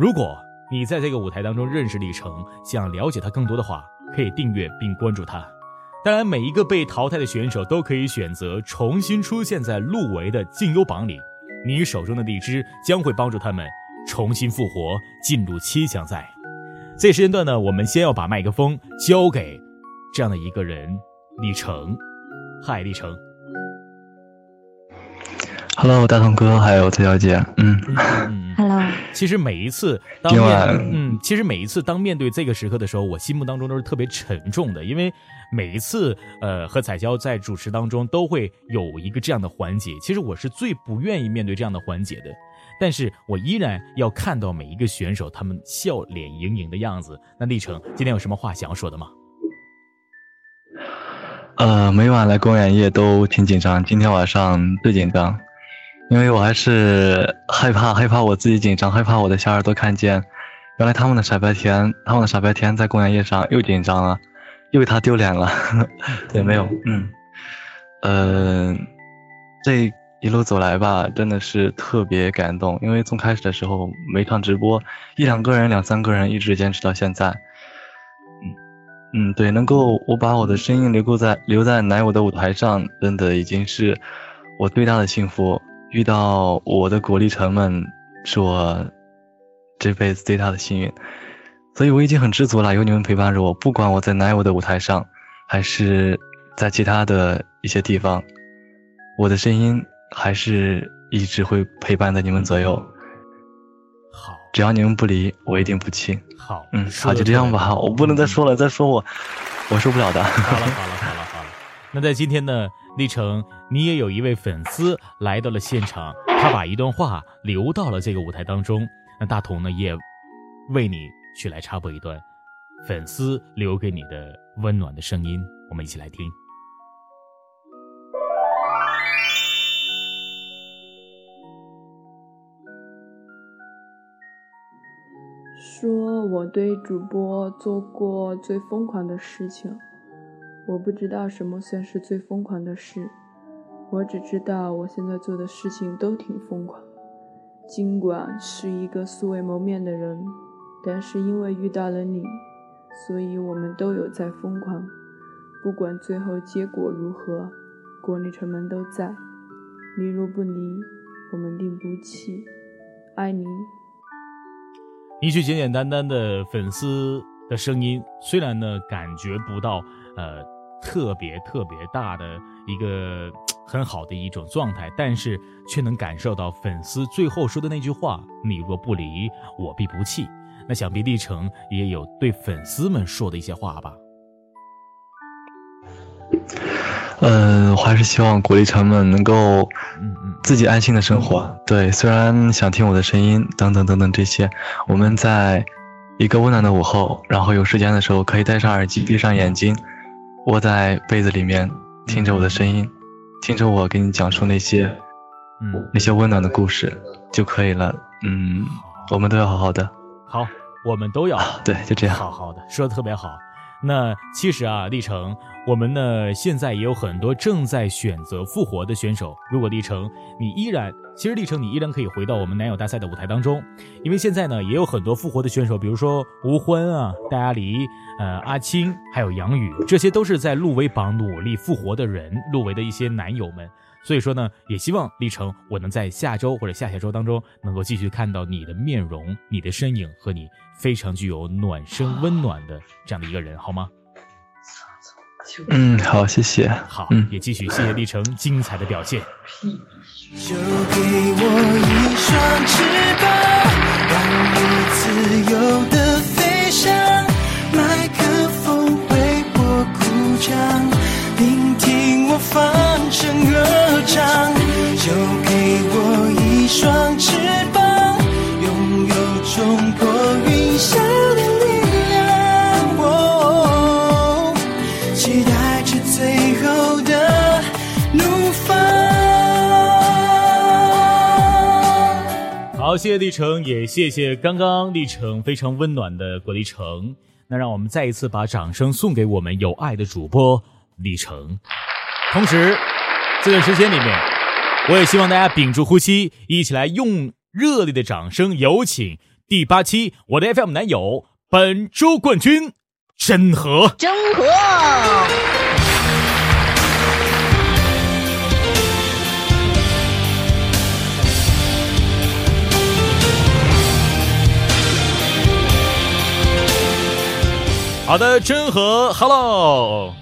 如果你在这个舞台当中认识李成，想了解他更多的话，可以订阅并关注他。当然，每一个被淘汰的选手都可以选择重新出现在入围的竞优榜里，你手中的荔枝将会帮助他们重新复活，进入七强赛。这时间段呢，我们先要把麦克风交给这样的一个人，李成。嗨，李成。Hello，大同哥，还有蔡小姐，嗯嗯，Hello。其实每一次当面，嗯，其实每一次当面对这个时刻的时候，我心目当中都是特别沉重的，因为每一次呃和彩娇在主持当中都会有一个这样的环节，其实我是最不愿意面对这样的环节的，但是我依然要看到每一个选手他们笑脸盈盈的样子。那历程今天有什么话想要说的吗？呃，每晚来公演夜都挺紧张，今天晚上最紧张，因为我还是害怕，*laughs* 害怕我自己紧张，害怕我的小耳朵看见，原来他们的傻白甜，他们的傻白甜在公演夜上又紧张了，又给他丢脸了，*laughs* 对，没有，嗯，呃，这一路走来吧，真的是特别感动，因为从开始的时候每场直播一两个人、两三个人一直坚持到现在。嗯，对，能够我把我的声音留够在留在奶我的舞台上，真的已经是我最大的幸福。遇到我的果粒橙们，是我这辈子最大的幸运。所以我已经很知足了，有你们陪伴着我，不管我在哪我的舞台上，还是在其他的一些地方，我的声音还是一直会陪伴在你们左右。好，只要你们不离，我一定不弃。好，嗯，好，就这样吧，我不能再说了，再说我我受不了的。好了，好了。那在今天呢，历程你也有一位粉丝来到了现场，他把一段话留到了这个舞台当中。那大同呢，也为你去来插播一段粉丝留给你的温暖的声音，我们一起来听。说我对主播做过最疯狂的事情，我不知道什么算是最疯狂的事，我只知道我现在做的事情都挺疯狂。尽管是一个素未谋面的人，但是因为遇到了你，所以我们都有在疯狂。不管最后结果如何，果粒城们都在。你若不离，我们定不弃。爱你。一句简简单单的粉丝的声音，虽然呢感觉不到呃特别特别大的一个很好的一种状态，但是却能感受到粉丝最后说的那句话：“你若不离，我必不弃。”那想必历程也有对粉丝们说的一些话吧？嗯，我还是希望果粒橙们能够自己安心的生活。对，虽然想听我的声音，等等等等这些，我们在一个温暖的午后，然后有时间的时候，可以戴上耳机，闭上眼睛，窝在被子里面，听着我的声音，听着我给你讲述那些，嗯，那些温暖的故事就可以了。嗯，我们都要好好的。好，我们都要对，就这样。好好的，说的特别好。那其实啊，历程，我们呢现在也有很多正在选择复活的选手。如果历程你依然，其实历程你依然可以回到我们男友大赛的舞台当中，因为现在呢也有很多复活的选手，比如说吴欢啊、戴阿黎、呃阿青，还有杨宇，这些都是在入围榜努力复活的人，入围的一些男友们。所以说呢，也希望历程我能在下周或者下下周当中，能够继续看到你的面容、你的身影和你非常具有暖身温暖的这样的一个人，好吗？嗯，好，谢谢。好，嗯，也继续谢谢历程精彩的表现。就给我一双翅膀，让我自由的飞翔。麦克风为我鼓掌，聆听我放声歌唱。就给我一双翅好，谢谢历程，也谢谢刚刚历程非常温暖的果粒橙。那让我们再一次把掌声送给我们有爱的主播历程。同时，这段时间里面，我也希望大家屏住呼吸，一起来用热烈的掌声有请第八期我的 FM 男友本周冠军真和。真和。好的，真和，Hello。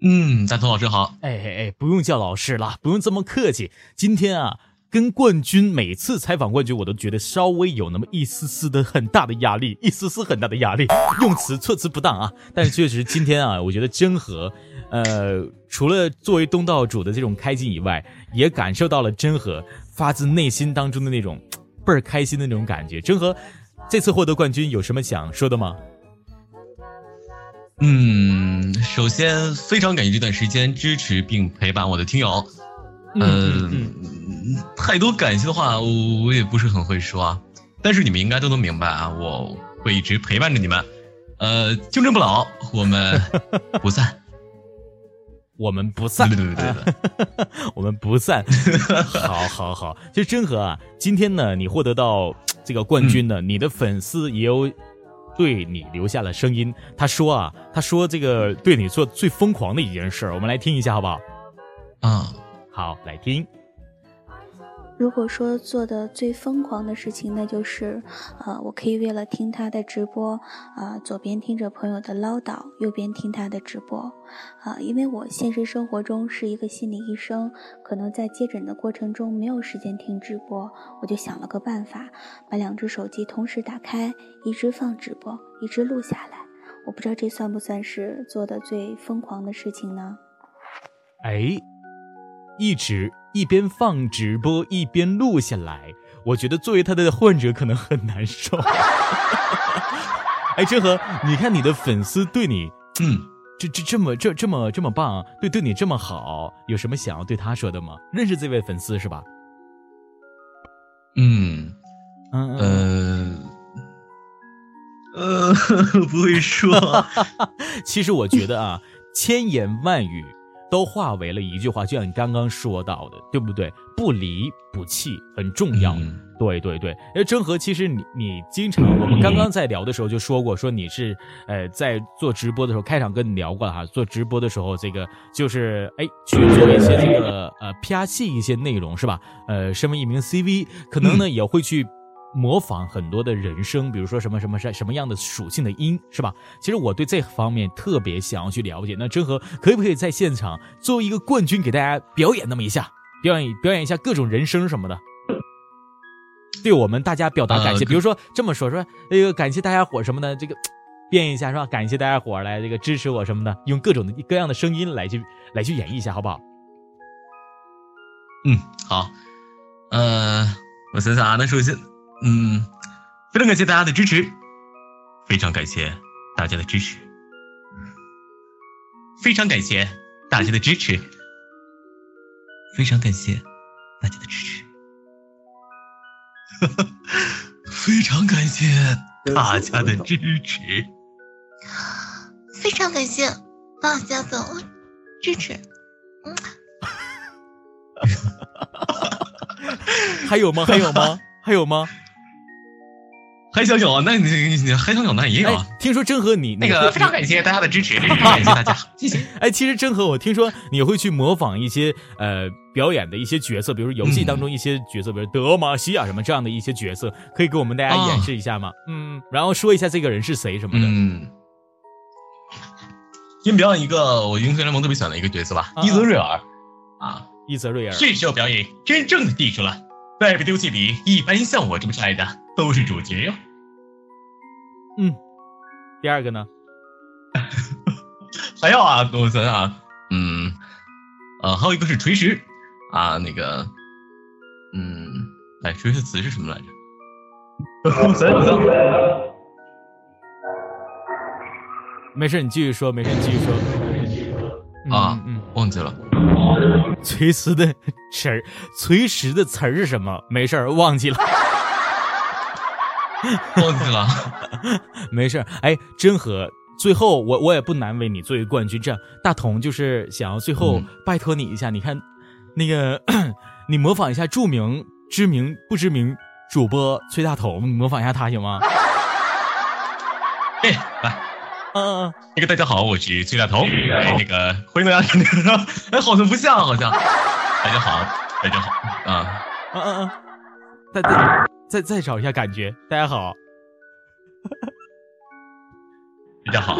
嗯，大头老师好。哎哎哎，不用叫老师了，不用这么客气。今天啊，跟冠军每次采访冠军，我都觉得稍微有那么一丝丝的很大的压力，一丝丝很大的压力，用词措辞不当啊。但是确实今天啊，我觉得真和，呃，除了作为东道主的这种开心以外，也感受到了真和发自内心当中的那种倍儿开心的那种感觉。真和这次获得冠军有什么想说的吗？嗯，首先非常感谢这段时间支持并陪伴我的听友。嗯，太多感谢的话，我我也不是很会说啊。但是你们应该都能明白啊，我会一直陪伴着你们。呃，青春不老，我们不散。*laughs* 我们不散。对对对对，*laughs* 我们不散。好好好，其实真和啊，今天呢，你获得到这个冠军呢，你的粉丝也有。对你留下了声音。他说啊，他说这个对你做最疯狂的一件事，我们来听一下好不好？啊，好，来听。如果说做的最疯狂的事情，那就是，呃，我可以为了听他的直播，啊，左边听着朋友的唠叨，右边听他的直播，啊，因为我现实生活中是一个心理医生，可能在接诊的过程中没有时间听直播，我就想了个办法，把两只手机同时打开，一直放直播，一直录下来。我不知道这算不算是做的最疯狂的事情呢？哎，一直。一边放直播一边录下来，我觉得作为他的患者可能很难受。*laughs* 哎，真和，你看你的粉丝对你，嗯，这这这么这这么这么棒，对对你这么好，有什么想要对他说的吗？认识这位粉丝是吧？嗯嗯呃呃，*laughs* 不会说。*laughs* 其实我觉得啊，千言万语。都化为了一句话，就像你刚刚说到的，对不对？不离不弃很重要。对对对，因为真和其实你你经常，我们刚刚在聊的时候就说过，说你是呃在做直播的时候，开场跟你聊过了哈，做直播的时候这个就是哎去做一些这个呃 PR 戏一些内容是吧？呃，身为一名 CV，可能呢也会去。模仿很多的人声，比如说什么什么什什么样的属性的音，是吧？其实我对这方面特别想要去了解。那真和可不可以在现场作为一个冠军给大家表演那么一下，表演表演一下各种人声什么的，对我们大家表达感谢。比如说这么说说，那个感谢大家伙什么的，这个变一下是吧？感谢大家伙来这个支持我什么的，用各种的各样的声音来去来去演绎一下，好不好？嗯，好。呃，我想想啊，那首先。嗯，非常感谢大家的支持，非常感谢大家的支持，非常感谢大家的支持，非常感谢大家的支持，*laughs* 非常感谢大家的支持，非常感谢大家的支持。嗯，*laughs* 还有吗？还有吗？还有吗？还想有啊？那你你还想有那也有啊？听说真和你那个非常感谢大家的支持，感谢大家，*laughs* 谢谢。哎，其实真和我听说你会去模仿一些呃表演的一些角色，比如游戏当中一些角色，比如德玛西亚什么这样的一些角色，可以给我们大家演示一下吗？嗯，然后说一下这个人是谁什么的。嗯，先表演一个我英雄联盟特别喜欢的一个角色吧，伊泽瑞尔啊，伊泽瑞尔。这时候表演真正的地出了，在被丢弃里，一般像我这么帅的。都是主角哟。嗯，第二个呢？*laughs* 还有啊，我想想啊，嗯，呃，还有一个是锤石啊，那个，嗯，哎，锤石词是什么来着？我想想，没事，你继续说，没事，你继续说。啊，嗯，忘记了。锤石的词儿，锤石的词儿是什么？没事，忘记了。*laughs* 忘记了，*laughs* 没事哎，真和，最后我我也不难为你作为冠军，这样大同就是想要最后拜托你一下，你看，那个你模仿一下著名、知名不知名主播崔大同，你模仿一下他行吗？*laughs* 哎，来，嗯嗯，那个大家好，我是崔大同，哎，那个欢迎大家那个，哎，好像不像，好像，大家好，大家好，啊，嗯嗯嗯，再再再再找一下感觉，大家好。*laughs* 比较好。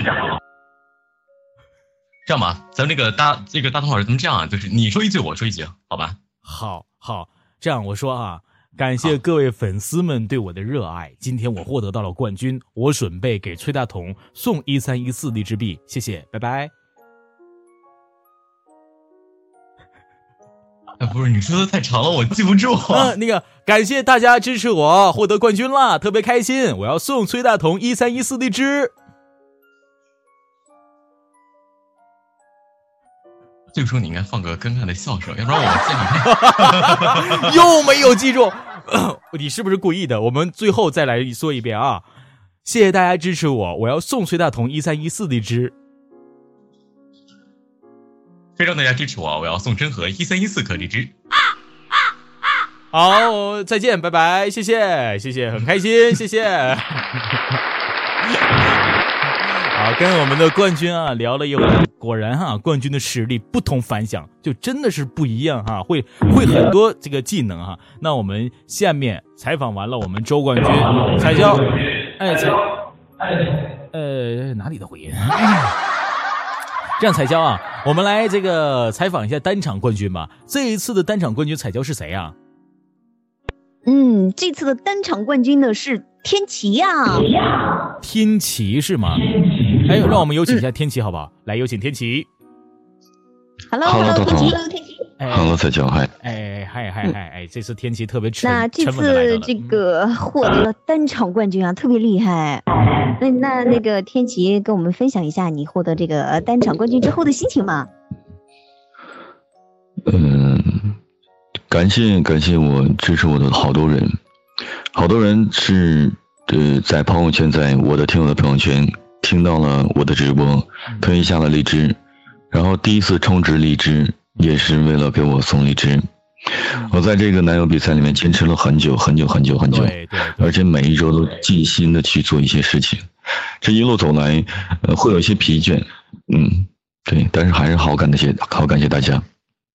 这样吧，咱们那个大这个大同老师，咱们这样啊，就是你说一句，我说一句，好吧？好好，这样我说啊，感谢各位粉丝们对我的热爱。今天我获得到了冠军，我准备给崔大同送一三一四荔枝币，谢谢，拜拜。哎，*laughs* 不是，你说的太长了，我记不住。*laughs* 嗯，那个感谢大家支持我，获得冠军啦，特别开心。我要送崔大同一三一四荔枝。这个时候你应该放个尴尬的笑声，要不然我记 *laughs* 又没有记住，*clears throat* 你是不是故意的？我们最后再来说一遍啊！谢谢大家支持我，我要送崔大同一三一四荔枝。非常大家支持我，我要送真和一三一四颗荔枝。好，再见，拜拜，谢谢，谢谢，很开心，*laughs* 谢谢。好，跟我们的冠军啊聊了一会儿，果然哈，冠军的实力不同凡响，就真的是不一样哈，会会很多这个技能哈。那我们下面采访完了我们周冠军彩椒，哎彩，呃哪里的回音？这样彩椒啊，我们来这个采访一下单场冠军吧。这一次的单场冠军彩椒是谁呀？嗯，这次的单场冠军呢是天琪呀。天琪是吗？哎，让我们有请一下天琪，好不好？来，有请天琪。Hello，Hello，天琪。哎，Hello。哎，嗨嗨嗨哎，这次天琪特别沉，那这次这个获得了单场冠军啊，特别厉害。那那那个天琪跟我们分享一下你获得这个单场冠军之后的心情吗？嗯，感谢感谢我支持我的好多人，好多人是呃在朋友圈，在我的听友的朋友圈。听到了我的直播，特意下了荔枝，然后第一次充值荔枝也是为了给我送荔枝。我在这个男友比赛里面坚持了很久很久很久很久，而且每一周都尽心的去做一些事情。这一路走来，呃，会有一些疲倦，嗯，对，但是还是好感谢，好感谢大家。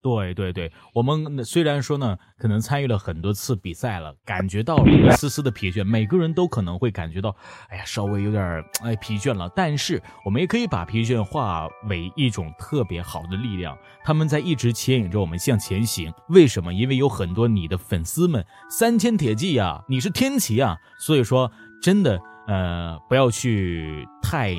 对对对，我们虽然说呢，可能参与了很多次比赛了，感觉到了一丝丝的疲倦，每个人都可能会感觉到，哎呀，稍微有点哎疲倦了。但是我们也可以把疲倦化为一种特别好的力量，他们在一直牵引着我们向前行。为什么？因为有很多你的粉丝们，三千铁骑呀，你是天骑啊，所以说真的。呃，不要去太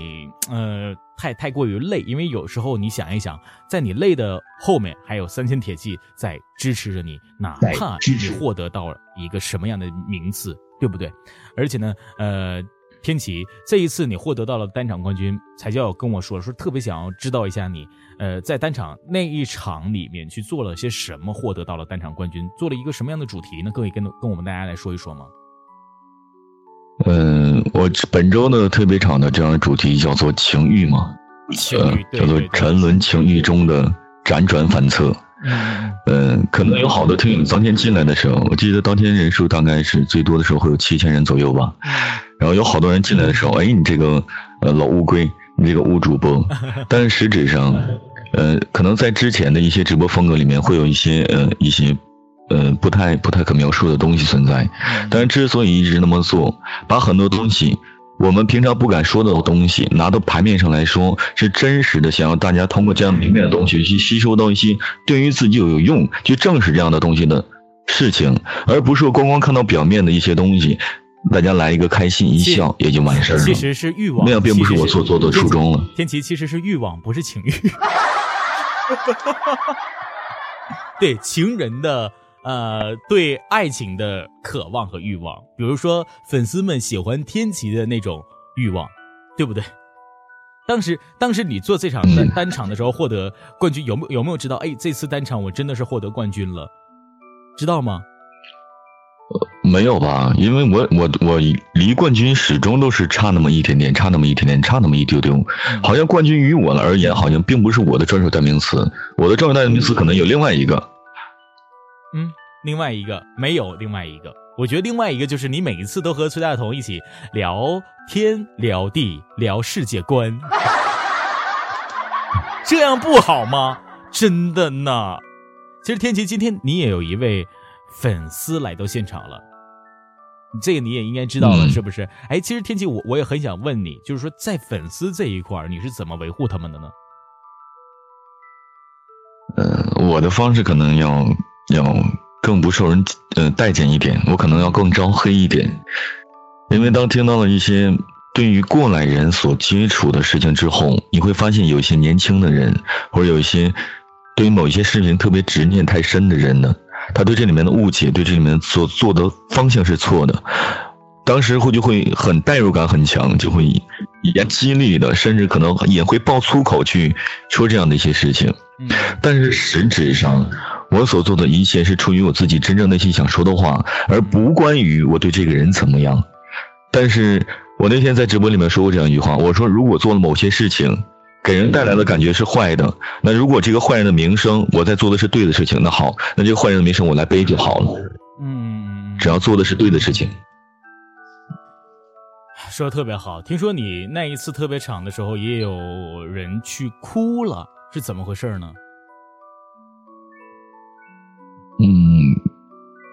呃太太过于累，因为有时候你想一想，在你累的后面还有三千铁骑在支持着你，哪怕你获得到了一个什么样的名次，对不对？而且呢，呃，天启这一次你获得到了单场冠军，才叫跟我说说特别想要知道一下你，呃，在单场那一场里面去做了些什么，获得到了单场冠军，做了一个什么样的主题呢？可以跟跟我们大家来说一说吗？嗯，我本周的特别场的这样的主题叫做情欲嘛，呃，叫做沉沦情欲中的辗转反侧。嗯，可能有好多听友当天进来的时候，我记得当天人数大概是最多的时候会有七千人左右吧。然后有好多人进来的时候，哎，你这个呃老乌龟，你这个乌主播，*laughs* 但是实质上，呃，可能在之前的一些直播风格里面会有一些呃一些。呃，不太不太可描述的东西存在，但是之所以一直那么做，把很多东西我们平常不敢说的东西拿到牌面上来说，是真实的，想要大家通过这样明面的东西去吸收到一些对于自己有用、去证实这样的东西的事情，而不是光光看到表面的一些东西，大家来一个开心一笑也就完事儿了。其实是欲望，那样并不是我所做的初衷了。天琪其实是欲望，不是情欲。*laughs* *laughs* 对情人的。呃，对爱情的渴望和欲望，比如说粉丝们喜欢天琪的那种欲望，对不对？*laughs* 当时，当时你做这场单单场的时候获得冠军，有没有有没有知道？哎，这次单场我真的是获得冠军了，知道吗？呃没有吧？因为我我我离冠军始终都是差那么一点点，差那么一点点，差那么一丢丢。好像冠军于我而言，好像并不是我的专属代名词，我的专属代名词可能有另外一个。嗯，另外一个没有另外一个，我觉得另外一个就是你每一次都和崔大同一起聊天聊地聊世界观，*laughs* 这样不好吗？真的呢。其实天琪今天你也有一位粉丝来到现场了，这个你也应该知道了，嗯是不是？哎，其实天琪，我我也很想问你，就是说在粉丝这一块儿，你是怎么维护他们的呢？呃，我的方式可能要要更不受人呃待见一点，我可能要更招黑一点，因为当听到了一些对于过来人所接触的事情之后，你会发现有一些年轻的人，或者有一些对于某一些事情特别执念太深的人呢，他对这里面的误解，对这里面所做的方向是错的。当时会就会很代入感很强，就会也激励的，甚至可能也会爆粗口去说这样的一些事情。但是实质上，我所做的一切是出于我自己真正内心想说的话，而不关于我对这个人怎么样。但是我那天在直播里面说过这样一句话，我说如果做了某些事情，给人带来的感觉是坏的，那如果这个坏人的名声我在做的是对的事情，那好，那这个坏人的名声我来背就好了。嗯，只要做的是对的事情。说的特别好，听说你那一次特别场的时候，也有人去哭了，是怎么回事呢？嗯，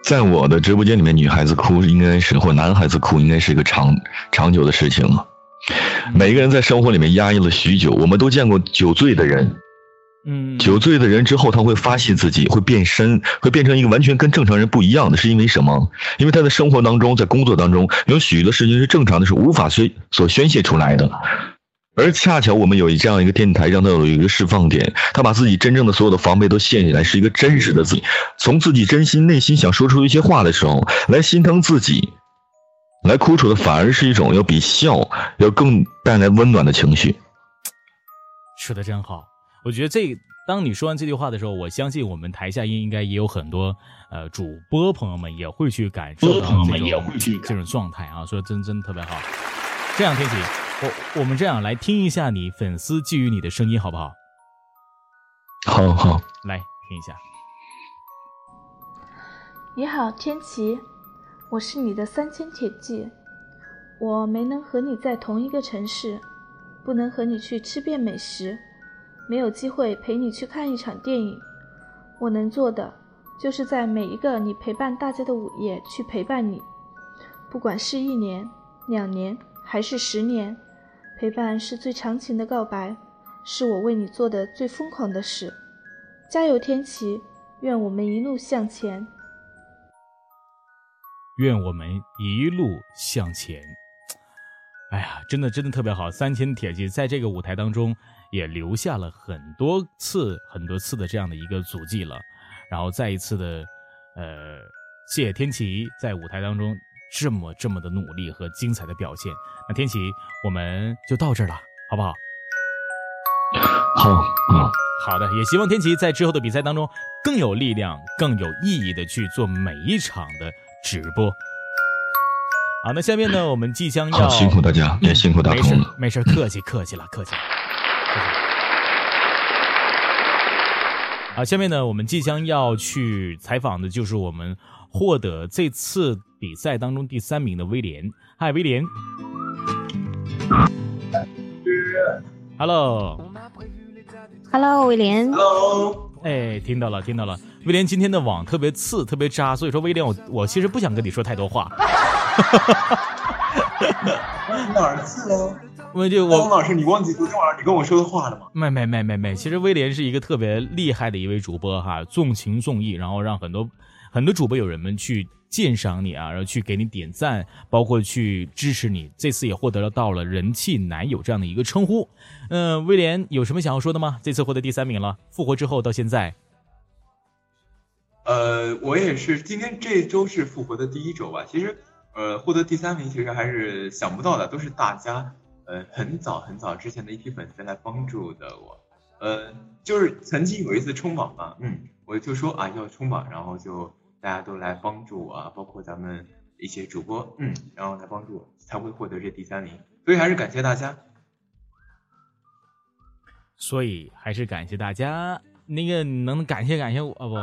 在我的直播间里面，女孩子哭应该是或男孩子哭应该是一个长长久的事情了。每个人在生活里面压抑了许久，我们都见过酒醉的人。嗯，酒醉的人之后，他会发泄自己会变身，会变成一个完全跟正常人不一样的，是因为什么？因为他的生活当中，在工作当中，有许多事情是正常的，是无法宣所宣泄出来的。而恰巧我们有一这样一个电台，让他有一个释放点，他把自己真正的所有的防备都卸下来，是一个真实的自己，从自己真心内心想说出一些话的时候，来心疼自己，来哭楚的反而是一种要比笑要更带来温暖的情绪。说的真好，我觉得这当你说完这句话的时候，我相信我们台下应应该也有很多呃主播朋友们也会去感受到这种这种状态啊，说真真特别好。这样，天琪，我我们这样来听一下你粉丝寄予你的声音，好不好？好好，来听一下。你好，天琪，我是你的三千铁骑。我没能和你在同一个城市，不能和你去吃遍美食，没有机会陪你去看一场电影。我能做的，就是在每一个你陪伴大家的午夜去陪伴你，不管是一年、两年还是十年，陪伴是最长情的告白，是我为你做的最疯狂的事。加油，天琪！愿我们一路向前。愿我们一路向前。哎呀，真的真的特别好！三千铁骑在这个舞台当中也留下了很多次、很多次的这样的一个足迹了。然后再一次的，呃，谢谢天琪在舞台当中这么这么的努力和精彩的表现。那天琪，我们就到这儿了，好不好？好，嗯，好的，也希望天琪在之后的比赛当中更有力量、更有意义的去做每一场的直播。好，那下面呢，我们即将要好辛苦大家，也辛苦大没事同了。没事，客气客气了，客气了。好，下面呢，我们即将要去采访的就是我们获得这次比赛当中第三名的威廉。嗨，威廉。Hello。Hello，威廉。Hello。哎，听到了，听到了。威廉今天的网特别刺，特别渣，所以说威廉，我我其实不想跟你说太多话。*laughs* 哪儿次了？我就我汪老师，你忘记昨天晚上你跟我说的话了吗？没没没没没，其实威廉是一个特别厉害的一位主播哈，重情重义，然后让很多很多主播友人们去鉴赏你啊，然后去给你点赞，包括去支持你。这次也获得了到了人气男友这样的一个称呼。嗯、威廉有什么想要说的吗？这次获得第三名了，复活之后到现在，呃，我也是，今天这周是复活的第一周吧。其实，呃，获得第三名其实还是想不到的，都是大家呃很早很早之前的一批粉丝来帮助的我。呃，就是曾经有一次冲榜嘛，嗯，我就说啊要冲榜，然后就大家都来帮助我啊，包括咱们一些主播，嗯，然后来帮助我，才会获得这第三名。所以还是感谢大家。所以还是感谢大家。那个能感谢感谢我啊不？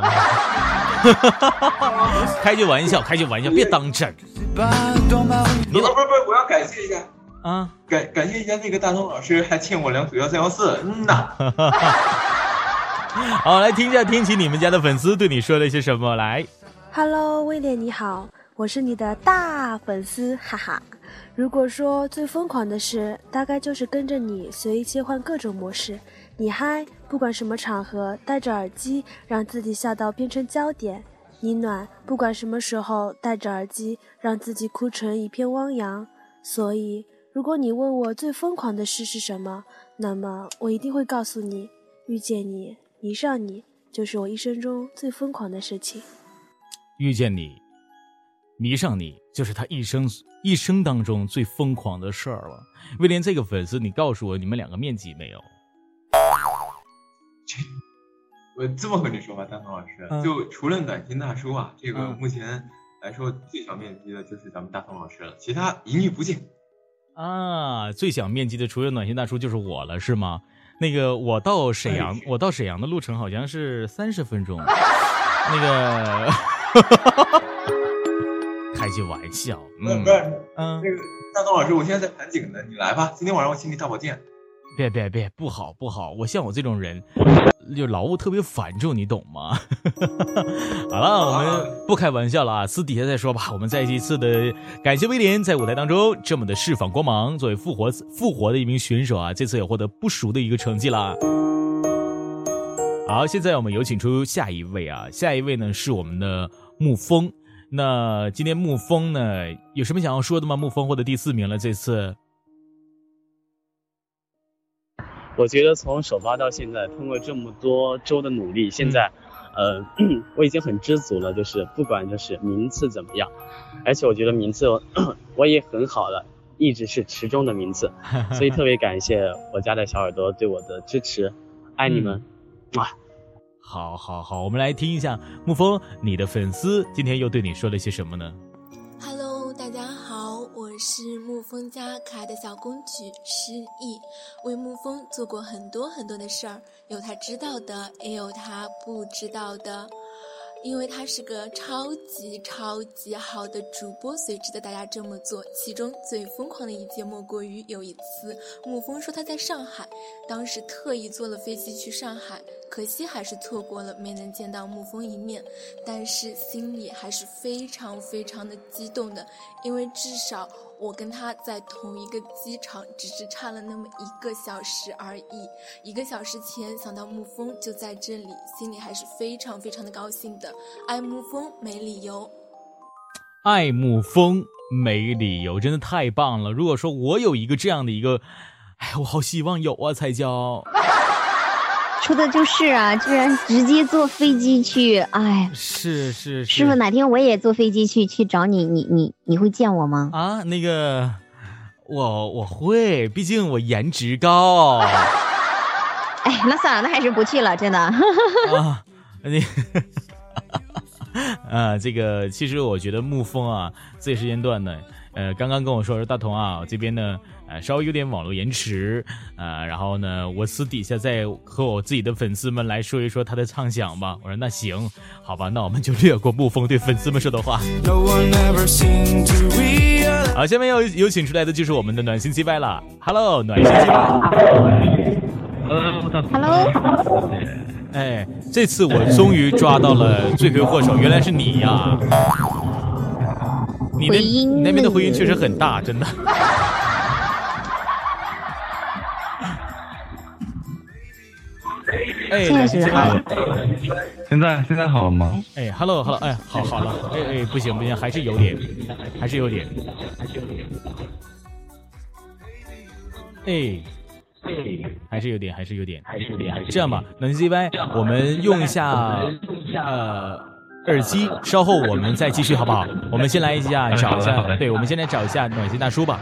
*laughs* 开句玩笑，开句玩笑，别当真。不不不不，我要感谢一下啊，感感谢一下那个大东老师，还欠我两组幺三幺四，嗯呐。*laughs* 好，来听一下天琪你们家的粉丝对你说了些什么。来，Hello，威廉你好，我是你的大粉丝，哈哈。如果说最疯狂的事，大概就是跟着你随意切换各种模式。你嗨，不管什么场合，戴着耳机，让自己笑到变成焦点；你暖，不管什么时候，戴着耳机，让自己哭成一片汪洋。所以，如果你问我最疯狂的事是什么，那么我一定会告诉你：遇见你，迷上你，就是我一生中最疯狂的事情。遇见你，迷上你，就是他一生一生当中最疯狂的事儿了。威廉，这个粉丝，你告诉我你们两个面积没有？*laughs* 我这么跟你说吧，大鹏老师，就除了暖心大叔啊，这个目前来说最小面积的就是咱们大鹏老师了，其他一律不见。啊，最小面积的除了暖心大叔就是我了，是吗？那个我到沈阳，我到沈阳的路程好像是三十分钟。*laughs* 那个，*laughs* 开句玩笑，嗯，不是，嗯，那个大东老师，我现在在盘锦呢，你来吧，今天晚上我请你大保健。别别别，不好不好，我像我这种人，就劳务特别繁重，你懂吗？*laughs* 好了，我们不开玩笑了啊，私底下再说吧。我们再一次的感谢威廉在舞台当中这么的释放光芒，作为复活复活的一名选手啊，这次也获得不俗的一个成绩啦。好，现在我们有请出下一位啊，下一位呢是我们的沐风。那今天沐风呢有什么想要说的吗？沐风获得第四名了，这次。我觉得从首发到现在，通过这么多周的努力，现在，呃，*clears throat* 我已经很知足了。就是不管就是名次怎么样，而且我觉得名次 *clears throat* 我也很好了，一直是池中的名次，*laughs* 所以特别感谢我家的小耳朵对我的支持，爱你们，哇！好，好，好，我们来听一下沐风，你的粉丝今天又对你说了些什么呢？哈喽，大家好，我是沐风家可爱的小公举失忆，为沐风做过很多很多的事儿，有他知道的，也有他不知道的。因为他是个超级超级好的主播，所以值得大家这么做。其中最疯狂的一件，莫过于有一次，沐风说他在上海，当时特意坐了飞机去上海，可惜还是错过了，没能见到沐风一面，但是心里还是非常非常的激动的，因为至少。我跟他在同一个机场，只是差了那么一个小时而已。一个小时前想到沐风就在这里，心里还是非常非常的高兴的。爱沐风没理由，爱沐风没理由，真的太棒了。如果说我有一个这样的一个，哎，我好希望有啊，才叫。说的就是啊，居然直接坐飞机去，哎，是是，师傅哪天我也坐飞机去去找你，你你你会见我吗？啊，那个，我我会，毕竟我颜值高。*laughs* 哎，那算了，那还是不去了，真的。*laughs* 啊，你，*laughs* 啊，这个其实我觉得沐风啊，这时间段呢，呃，刚刚跟我说说大同啊，这边呢。稍微有点网络延迟，呃，然后呢，我私底下再和我自己的粉丝们来说一说他的畅想吧。我说那行，好吧，那我们就略过沐风对粉丝们说的话。好，下面要有请出来的就是我们的暖心 CY 了。Hello，暖心 CY。Hello。哎，这次我终于抓到了罪魁祸首，原来是你呀！你的你那边的回音确实很大，真的。哎，现在现在现在好了吗？哎，Hello Hello，哎，好好了，哎哎，不行不行，还是有点，还是有点，哎。哎，还是有点，还是有点，还是有点，这样吧，暖心 ZY，我们用一下呃耳机，稍后我们再继续好不好？我们先来一下找一下，对，我们先来找一下暖心大叔吧。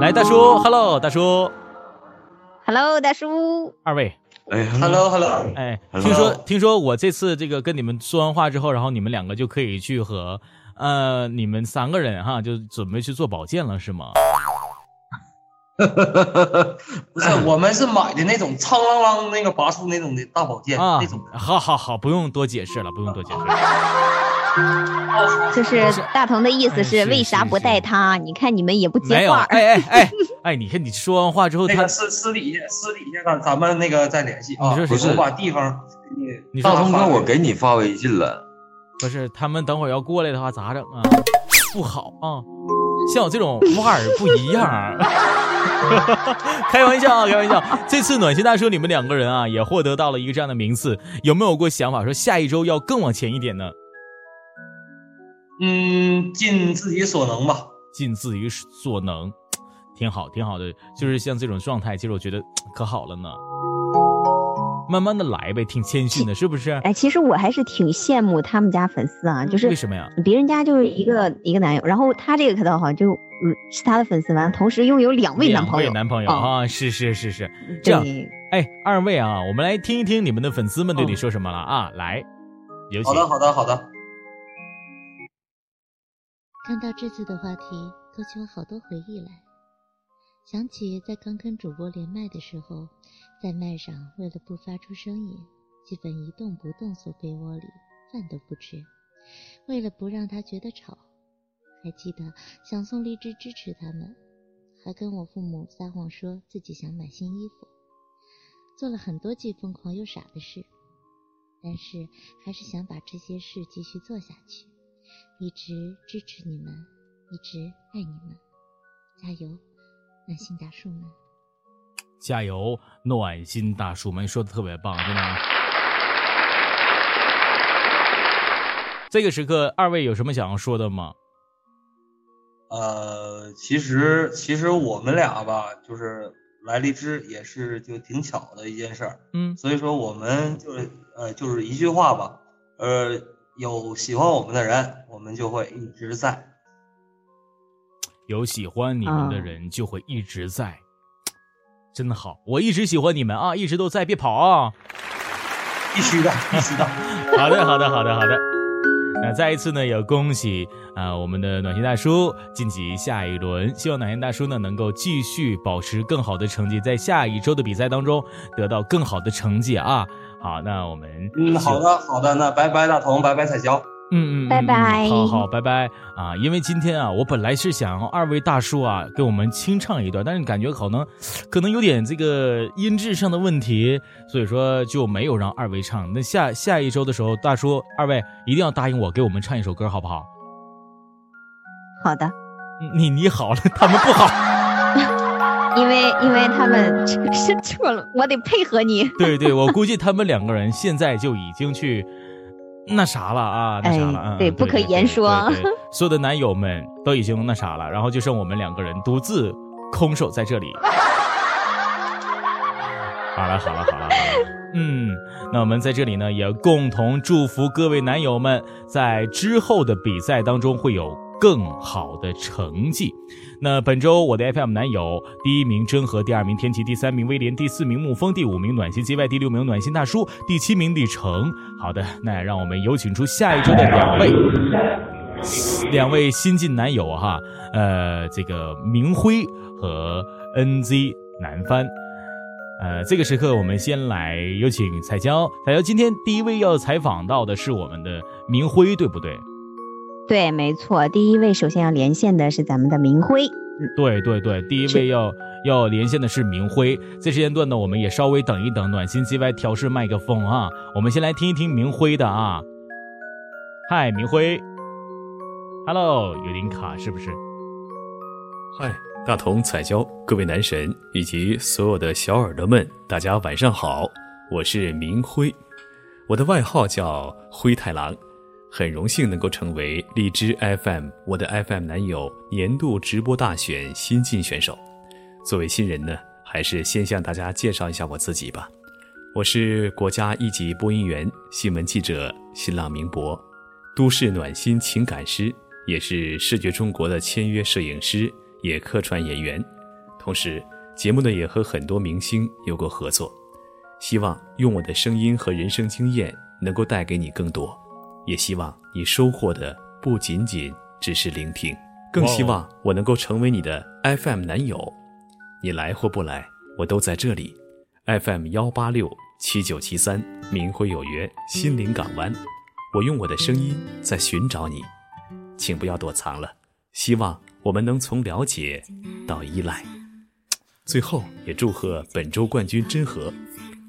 来，大叔，Hello，大叔，Hello，大叔，二位。哎，Hello Hello，哎，听说听说我这次这个跟你们说完话之后，然后你们两个就可以去和呃你们三个人哈，就准备去做保健了，是吗？*laughs* 不是，我们是买的那种苍啷啷那个拔出那种的大保健那种。好好好，不用多解释了，不用多解释。就是大鹏的意思是为啥不带他？你看你们也不接话。哎哎哎哎，你看你说完话之后，他私私底下私底下咱咱们那个再联系啊。不是，我把地方你大同哥，我给你发微信了。不是，他们等会儿要过来的话咋整啊？不好啊。像我这种腕儿不一样，*laughs* 开玩笑啊，开玩笑。这次暖心大叔，你们两个人啊，也获得到了一个这样的名次，有没有过想法说下一周要更往前一点呢？嗯，尽自己所能吧，尽自己所能，挺好，挺好的。就是像这种状态，其实我觉得可好了呢。慢慢的来呗，挺谦逊的，是不是？哎，其实我还是挺羡慕他们家粉丝啊，就是为什么呀？别人家就是一个一个男友，然后他这个可倒好，就嗯是他的粉丝完，同时拥有两位男朋友。两位男朋友啊，是是是是，这样。哎，二位啊，我们来听一听你们的粉丝们对你说什么了啊？来，有请。好的，好的，好的。看到这次的话题，勾起我好多回忆来，想起在刚跟主播连麦的时候。在麦上，为了不发出声音，基本一动不动缩被窝里，饭都不吃。为了不让他觉得吵，还记得想送荔枝支持他们，还跟我父母撒谎说自己想买新衣服，做了很多既疯狂又傻的事，但是还是想把这些事继续做下去，一直支持你们，一直爱你们，加油，暖心大叔们！加油，暖心大叔们说的特别棒，真的。这个时刻，二位有什么想要说的吗？呃，其实其实我们俩吧，就是来荔枝也是就挺巧的一件事儿。嗯，所以说我们就是呃就是一句话吧，呃，有喜欢我们的人，我们就会一直在。有喜欢你们的人就会一直在。真的好，我一直喜欢你们啊，一直都在，别跑啊！必须的，必须的。*laughs* 好的，好的，好的，好的。那再一次呢，也恭喜啊，我们的暖心大叔晋级下一轮。希望暖心大叔呢能够继续保持更好的成绩，在下一周的比赛当中得到更好的成绩啊。好，那我们嗯，好的，好的，那拜拜大同，拜拜彩椒。嗯嗯，拜拜，好好拜拜啊！因为今天啊，我本来是想二位大叔啊给我们清唱一段，但是感觉可能可能有点这个音质上的问题，所以说就没有让二位唱。那下下一周的时候，大叔二位一定要答应我给我们唱一首歌，好不好？好的。你你好了，他们不好，因为因为他们是错了，我得配合你。*laughs* 对对，我估计他们两个人现在就已经去。那啥了啊？那啥了啊？对，不可言说。所有的男友们都已经那啥了，然后就剩我们两个人独自空手在这里。*laughs* 好了好了好了好了，嗯，那我们在这里呢，也共同祝福各位男友们在之后的比赛当中会有。更好的成绩。那本周我的 FM 男友第一名真和，第二名天琪，第三名威廉，第四名沐风，第五名暖心 J Y，第六名暖心大叔，第七名李成。好的，那让我们有请出下一周的两位，两位新晋男友哈，呃，这个明辉和 NZ 南帆。呃，这个时刻我们先来有请彩椒，彩椒今天第一位要采访到的是我们的明辉，对不对？对，没错，第一位首先要连线的是咱们的明辉。嗯，对对对，第一位要要连线的是明辉。这时间段呢，我们也稍微等一等，暖心 G Y 调试麦克风啊。我们先来听一听明辉的啊。嗨，明辉，Hello，有点卡是不是？嗨，大同、彩椒，各位男神以及所有的小耳朵们，大家晚上好，我是明辉，我的外号叫灰太狼。很荣幸能够成为荔枝 FM 我的 FM 男友年度直播大选新晋选手。作为新人呢，还是先向大家介绍一下我自己吧。我是国家一级播音员、新闻记者、新浪名博、都市暖心情感师，也是视觉中国的签约摄影师，也客串演员。同时，节目呢也和很多明星有过合作。希望用我的声音和人生经验，能够带给你更多。也希望你收获的不仅仅只是聆听，更希望我能够成为你的 FM 男友。你来或不来，我都在这里。FM 幺八六七九七三，明辉有约，心灵港湾。我用我的声音在寻找你，请不要躲藏了。希望我们能从了解到依赖。最后，也祝贺本周冠军真和。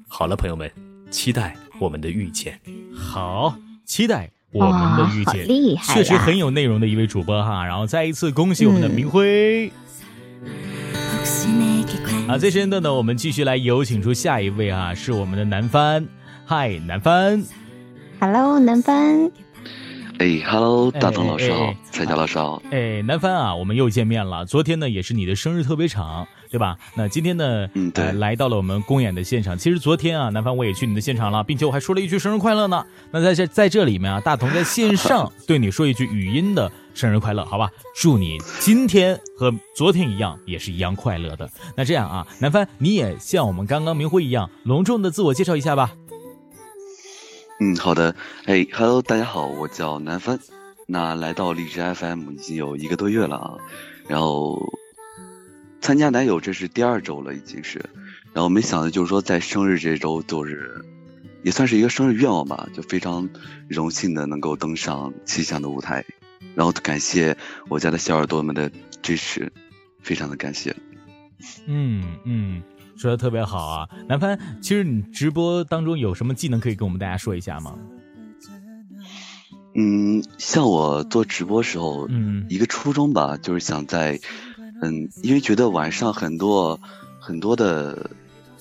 好了，朋友们，期待我们的遇见。好。期待我们的遇见，厉害确实很有内容的一位主播哈。然后再一次恭喜我们的嗯明辉。啊，这时间段呢，我们继续来有请出下一位啊，是我们的南帆。嗨，南帆。Hello，南帆。哎，Hello，大东老师好哎哎，彩霞老师好。哎，南帆啊，我们又见面了。昨天呢，也是你的生日特别场，对吧？那今天呢，嗯，对、呃，来到了我们公演的现场。其实昨天啊，南帆我也去你的现场了，并且我还说了一句生日快乐呢。那在这在这里面啊，大同在线上 *laughs* 对你说一句语音的生日快乐，好吧？祝你今天和昨天一样，也是一样快乐的。那这样啊，南帆你也像我们刚刚明辉一样，隆重的自我介绍一下吧。嗯，好的。哎，Hello，大家好，我叫南帆。那来到荔枝 FM 已经有一个多月了啊，然后参加男友这是第二周了，已经是。然后没想到就是说在生日这周，就是也算是一个生日愿望吧，就非常荣幸的能够登上气象的舞台，然后感谢我家的小耳朵们的支持，非常的感谢。嗯嗯。说的特别好啊，南帆，其实你直播当中有什么技能可以跟我们大家说一下吗？嗯，像我做直播时候，嗯，一个初衷吧，就是想在，嗯，因为觉得晚上很多很多的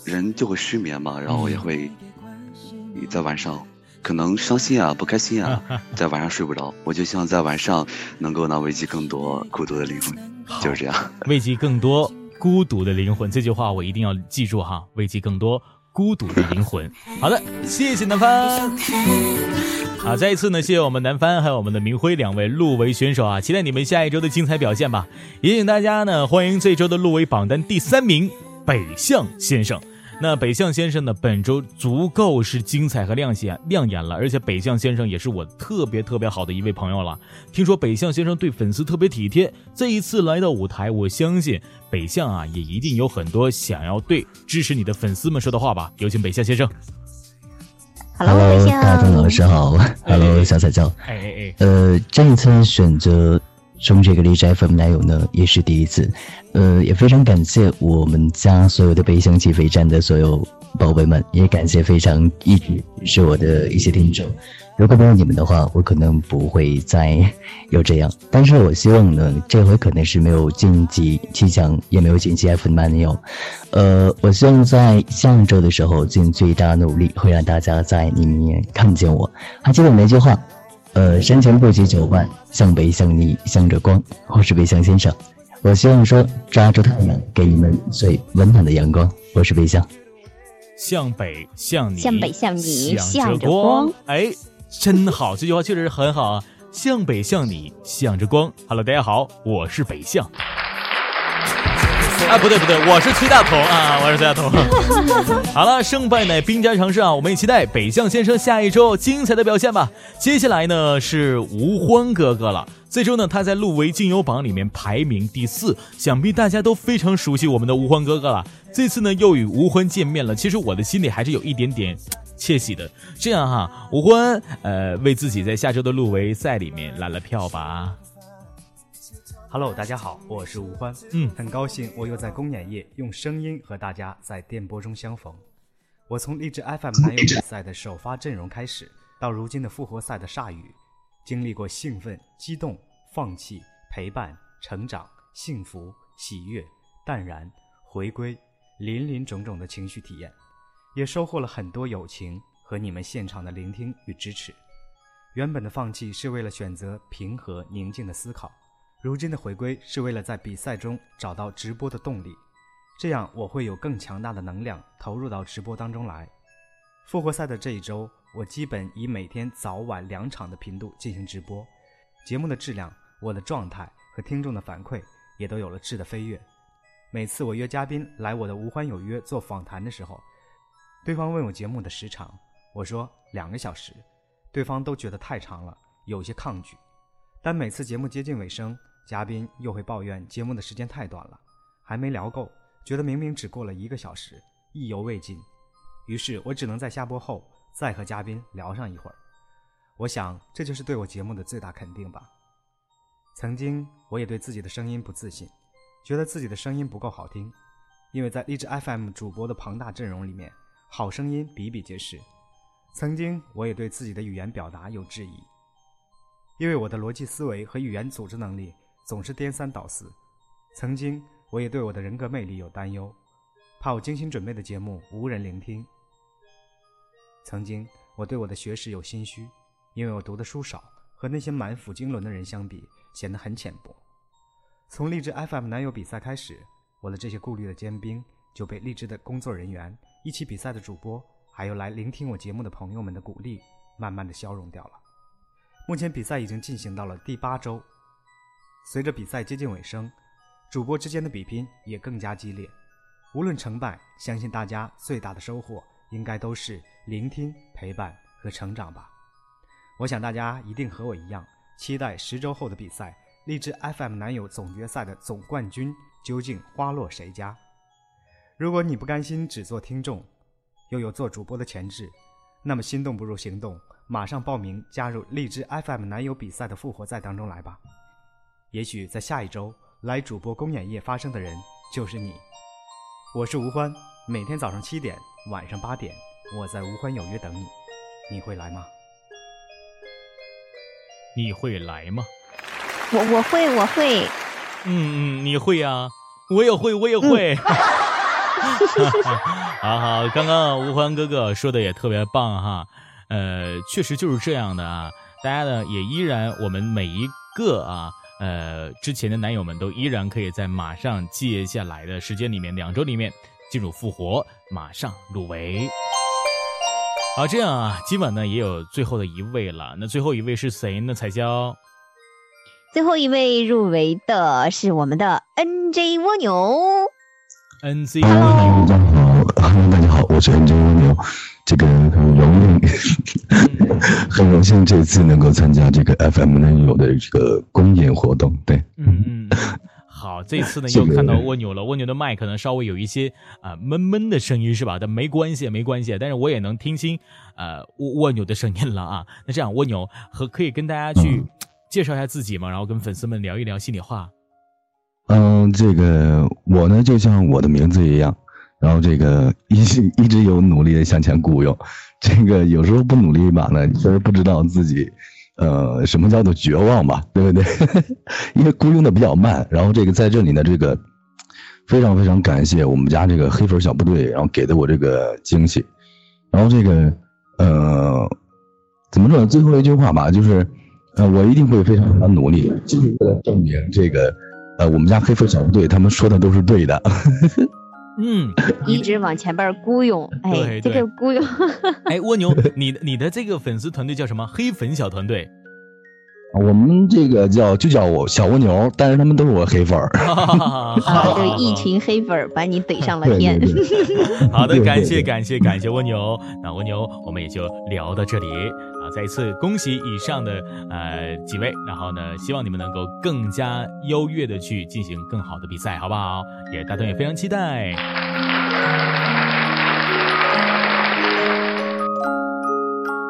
人就会失眠嘛，然后也会在晚上可能伤心啊、不开心啊，*laughs* 在晚上睡不着，我就希望在晚上能够呢慰藉更多孤独的灵魂，就是这样。慰藉更多孤独的灵魂，这句话我一定要记住哈，慰藉更多孤独的灵魂。好的，谢谢南帆。啊，再一次呢，谢谢我们南帆还有我们的明辉两位入围选手啊，期待你们下一周的精彩表现吧。也请大家呢，欢迎这周的入围榜单第三名北向先生。那北向先生呢，本周足够是精彩和亮眼亮眼了，而且北向先生也是我特别特别好的一位朋友了。听说北向先生对粉丝特别体贴，这一次来到舞台，我相信北向啊也一定有很多想要对支持你的粉丝们说的话吧。有请北向先生。Hello，北向大同老师好。Hello，小彩椒。哎哎哎。呃，这一次选择中这个荔枝 FM 男友呢，也是第一次。呃，也非常感谢我们家所有的北向起飞站的所有宝贝们，也感谢非常一直是我的一些听众。如果没有你们的话，我可能不会再有这样。但是我希望呢，这回可能是没有晋级七强，也没有晋级 FM 男友。呃，我希望在下周的时候尽最大努力，会让大家在里面看见我。还记得我那句话，呃，山前不及九万，向北向你向着光。我是北向先生，我希望说抓住太阳，给你们最温暖的阳光。我是北向，向北向你，向北向你向向着光光。哎，真好，这句话确实很好啊。向北向你，向着光。Hello，大家好，我是北向。啊，不对不对，我是崔大同啊，我是崔大同。*laughs* 好了，胜败乃兵家常事啊，我们也期待北向先生下一周精彩的表现吧。接下来呢是吴欢哥哥了，最终呢他在入围金优榜里面排名第四，想必大家都非常熟悉我们的吴欢哥哥了。这次呢又与吴欢见面了，其实我的心里还是有一点点窃喜的。这样哈，吴欢呃为自己在下周的入围赛里面揽了票吧。Hello，大家好，我是吴欢，嗯，很高兴我又在公演夜用声音和大家在电波中相逢。我从励志 FM 男友比赛的首发阵容开始，到如今的复活赛的铩羽，经历过兴奋、激动、放弃、陪伴、成长、幸福、喜悦、淡然、回归，林林种种的情绪体验，也收获了很多友情和你们现场的聆听与支持。原本的放弃是为了选择平和宁静的思考。如今的回归是为了在比赛中找到直播的动力，这样我会有更强大的能量投入到直播当中来。复活赛的这一周，我基本以每天早晚两场的频度进行直播，节目的质量、我的状态和听众的反馈也都有了质的飞跃。每次我约嘉宾来我的无欢有约做访谈的时候，对方问我节目的时长，我说两个小时，对方都觉得太长了，有些抗拒。但每次节目接近尾声，嘉宾又会抱怨节目的时间太短了，还没聊够，觉得明明只过了一个小时，意犹未尽。于是我只能在下播后再和嘉宾聊上一会儿。我想这就是对我节目的最大肯定吧。曾经我也对自己的声音不自信，觉得自己的声音不够好听，因为在荔枝 FM 主播的庞大阵容里面，好声音比比皆是。曾经我也对自己的语言表达有质疑。因为我的逻辑思维和语言组织能力总是颠三倒四。曾经，我也对我的人格魅力有担忧，怕我精心准备的节目无人聆听。曾经，我对我的学识有心虚，因为我读的书少，和那些满腹经纶的人相比，显得很浅薄。从励志 FM 男友比赛开始，我的这些顾虑的坚冰就被励志的工作人员、一起比赛的主播，还有来聆听我节目的朋友们的鼓励，慢慢的消融掉了。目前比赛已经进行到了第八周，随着比赛接近尾声，主播之间的比拼也更加激烈。无论成败，相信大家最大的收获应该都是聆听、陪伴和成长吧。我想大家一定和我一样，期待十周后的比赛，励志 FM 男友总决赛的总冠军究竟花落谁家？如果你不甘心只做听众，又有做主播的潜质，那么心动不如行动。马上报名加入荔枝 FM 男友比赛的复活赛当中来吧！也许在下一周来主播公演夜发生的人就是你。我是吴欢，每天早上七点，晚上八点，我在吴欢有约等你，你会来吗？你会来吗？我我会我会。嗯嗯，你会呀，我也会我也会。*laughs* 好好，刚刚吴欢哥哥说的也特别棒哈。呃，确实就是这样的啊！大家呢也依然，我们每一个啊，呃，之前的男友们都依然可以在马上接下来的时间里面，两周里面进入复活，马上入围。好，这样啊，今晚呢也有最后的一位了。那最后一位是谁呢？彩椒。最后一位入围的是我们的 NJ 蜗牛。NJ 蜗牛，大家好，Hello，大家好，我是 NJ 蜗牛。这个很荣幸，*laughs* 很荣幸这次能够参加这个 FM 男友的这个公演活动。对，嗯嗯，好，这次呢 *laughs* 又看到蜗牛了，蜗牛的麦可能稍微有一些啊闷闷的声音是吧？但没关系，没关系，但是我也能听清呃蜗蜗牛的声音了啊。那这样，蜗牛和可以跟大家去介绍一下自己嘛，然后跟粉丝们聊一聊心里话。嗯，这个我呢就像我的名字一样。然后这个一 *laughs* 一直有努力的向前雇佣，*laughs* 这个有时候不努力吧呢，确实不知道自己，呃，什么叫做绝望吧，对不对？*laughs* 因为雇佣的比较慢。然后这个在这里呢，这个非常非常感谢我们家这个黑粉小部队，然后给的我这个惊喜。然后这个呃，怎么说呢？最后一句话吧，就是呃，我一定会非常非常努力，就是为了证明这个呃，我们家黑粉小部队他们说的都是对的。嗯，*laughs* 一直往前边孤勇，哎，这个孤勇，哎，蜗牛，你的你的这个粉丝团队叫什么？黑粉小团队。我们这个叫就叫我小蜗牛，但是他们都是我黑粉儿，*laughs* 啊，就一群黑粉儿把你怼上了 *laughs* 天。好的，感谢感谢感谢蜗牛，那蜗牛我们也就聊到这里啊！再一次恭喜以上的呃几位，然后呢，希望你们能够更加优越的去进行更好的比赛，好不好？也大东也非常期待。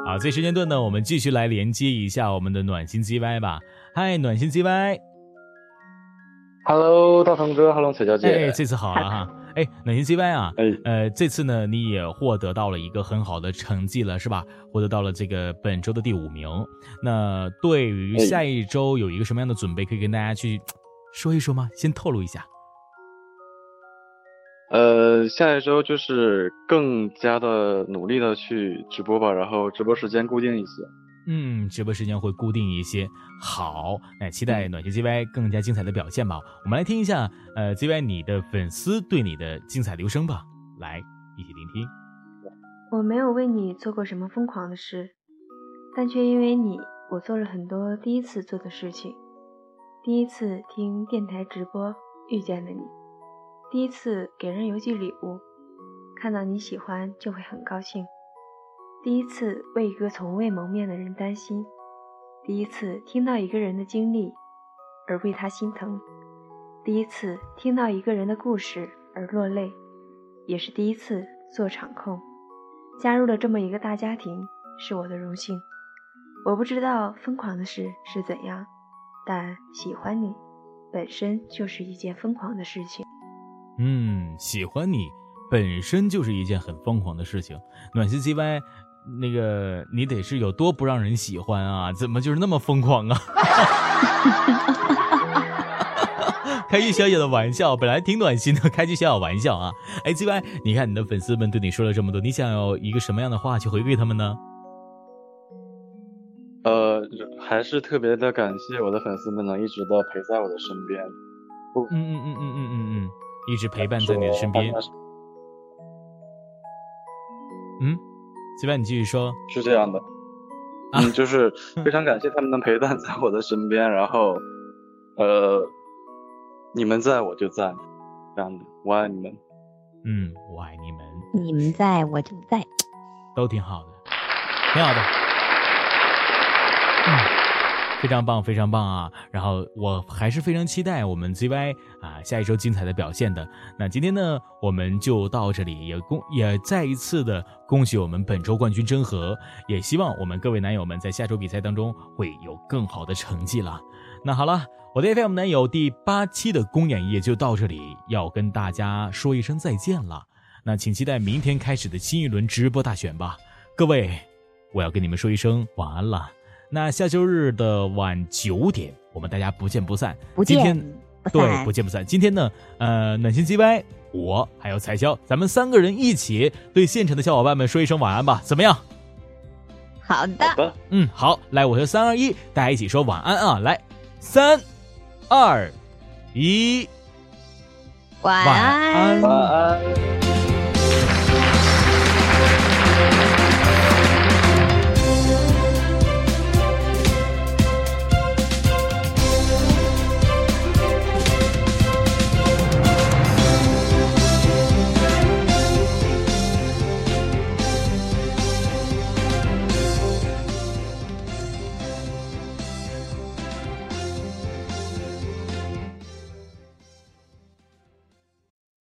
好，这时间段呢，我们继续来连接一下我们的暖心 GY 吧。嗨，暖心 GY，Hello，大鹏哥，Hello，彩娇姐，哎，这次好了哈。哎，暖心 C Y 啊，哎，呃，这次呢，你也获得到了一个很好的成绩了，是吧？获得到了这个本周的第五名。那对于下一周有一个什么样的准备，可以跟大家去说一说吗？先透露一下。呃，下一周就是更加的努力的去直播吧，然后直播时间固定一些。嗯，直播时间会固定一些。好，那期待暖心 ZY 更加精彩的表现吧。我们来听一下，呃，ZY 你的粉丝对你的精彩留声吧。来，一起聆听。我没有为你做过什么疯狂的事，但却因为你，我做了很多第一次做的事情。第一次听电台直播，遇见了你。第一次给人邮寄礼物，看到你喜欢就会很高兴。第一次为一个从未谋面的人担心，第一次听到一个人的经历而为他心疼，第一次听到一个人的故事而落泪，也是第一次做场控。加入了这么一个大家庭是我的荣幸。我不知道疯狂的事是怎样，但喜欢你本身就是一件疯狂的事情。嗯，喜欢你本身就是一件很疯狂的事情。暖心 CY，那个你得是有多不让人喜欢啊？怎么就是那么疯狂啊？*laughs* 开句小小的玩笑，本来挺暖心的，开句小小玩笑啊！哎，G Y，你看你的粉丝们对你说了这么多，你想要一个什么样的话去回馈他们呢？呃，还是特别的感谢我的粉丝们能一直的陪在我的身边。嗯嗯嗯嗯嗯嗯嗯，一直陪伴在你的身边。嗯，G Y，你继续说。是这样的，嗯，就是非常感谢他们能陪伴在我的身边，然后，呃。你们在我就在，这样的，我爱你们。嗯，我爱你们。你们在我就在，都挺好的，挺好的。嗯，非常棒，非常棒啊！然后我还是非常期待我们 ZY 啊下一周精彩的表现的。那今天呢，我们就到这里，也恭也再一次的恭喜我们本周冠军真和，也希望我们各位男友们在下周比赛当中会有更好的成绩了。那好了。我的 FM 男友第八期的公演夜就到这里，要跟大家说一声再见了。那请期待明天开始的新一轮直播大选吧，各位，我要跟你们说一声晚安了。那下周日的晚九点，我们大家不见不散。不见对，不见不散。今天呢，呃，暖心 GY，我还有彩潇，咱们三个人一起对现场的小伙伴们说一声晚安吧，怎么样？好的。嗯，好，来，我和三二一，大家一起说晚安啊！来，三。二，一，晚安，晚安。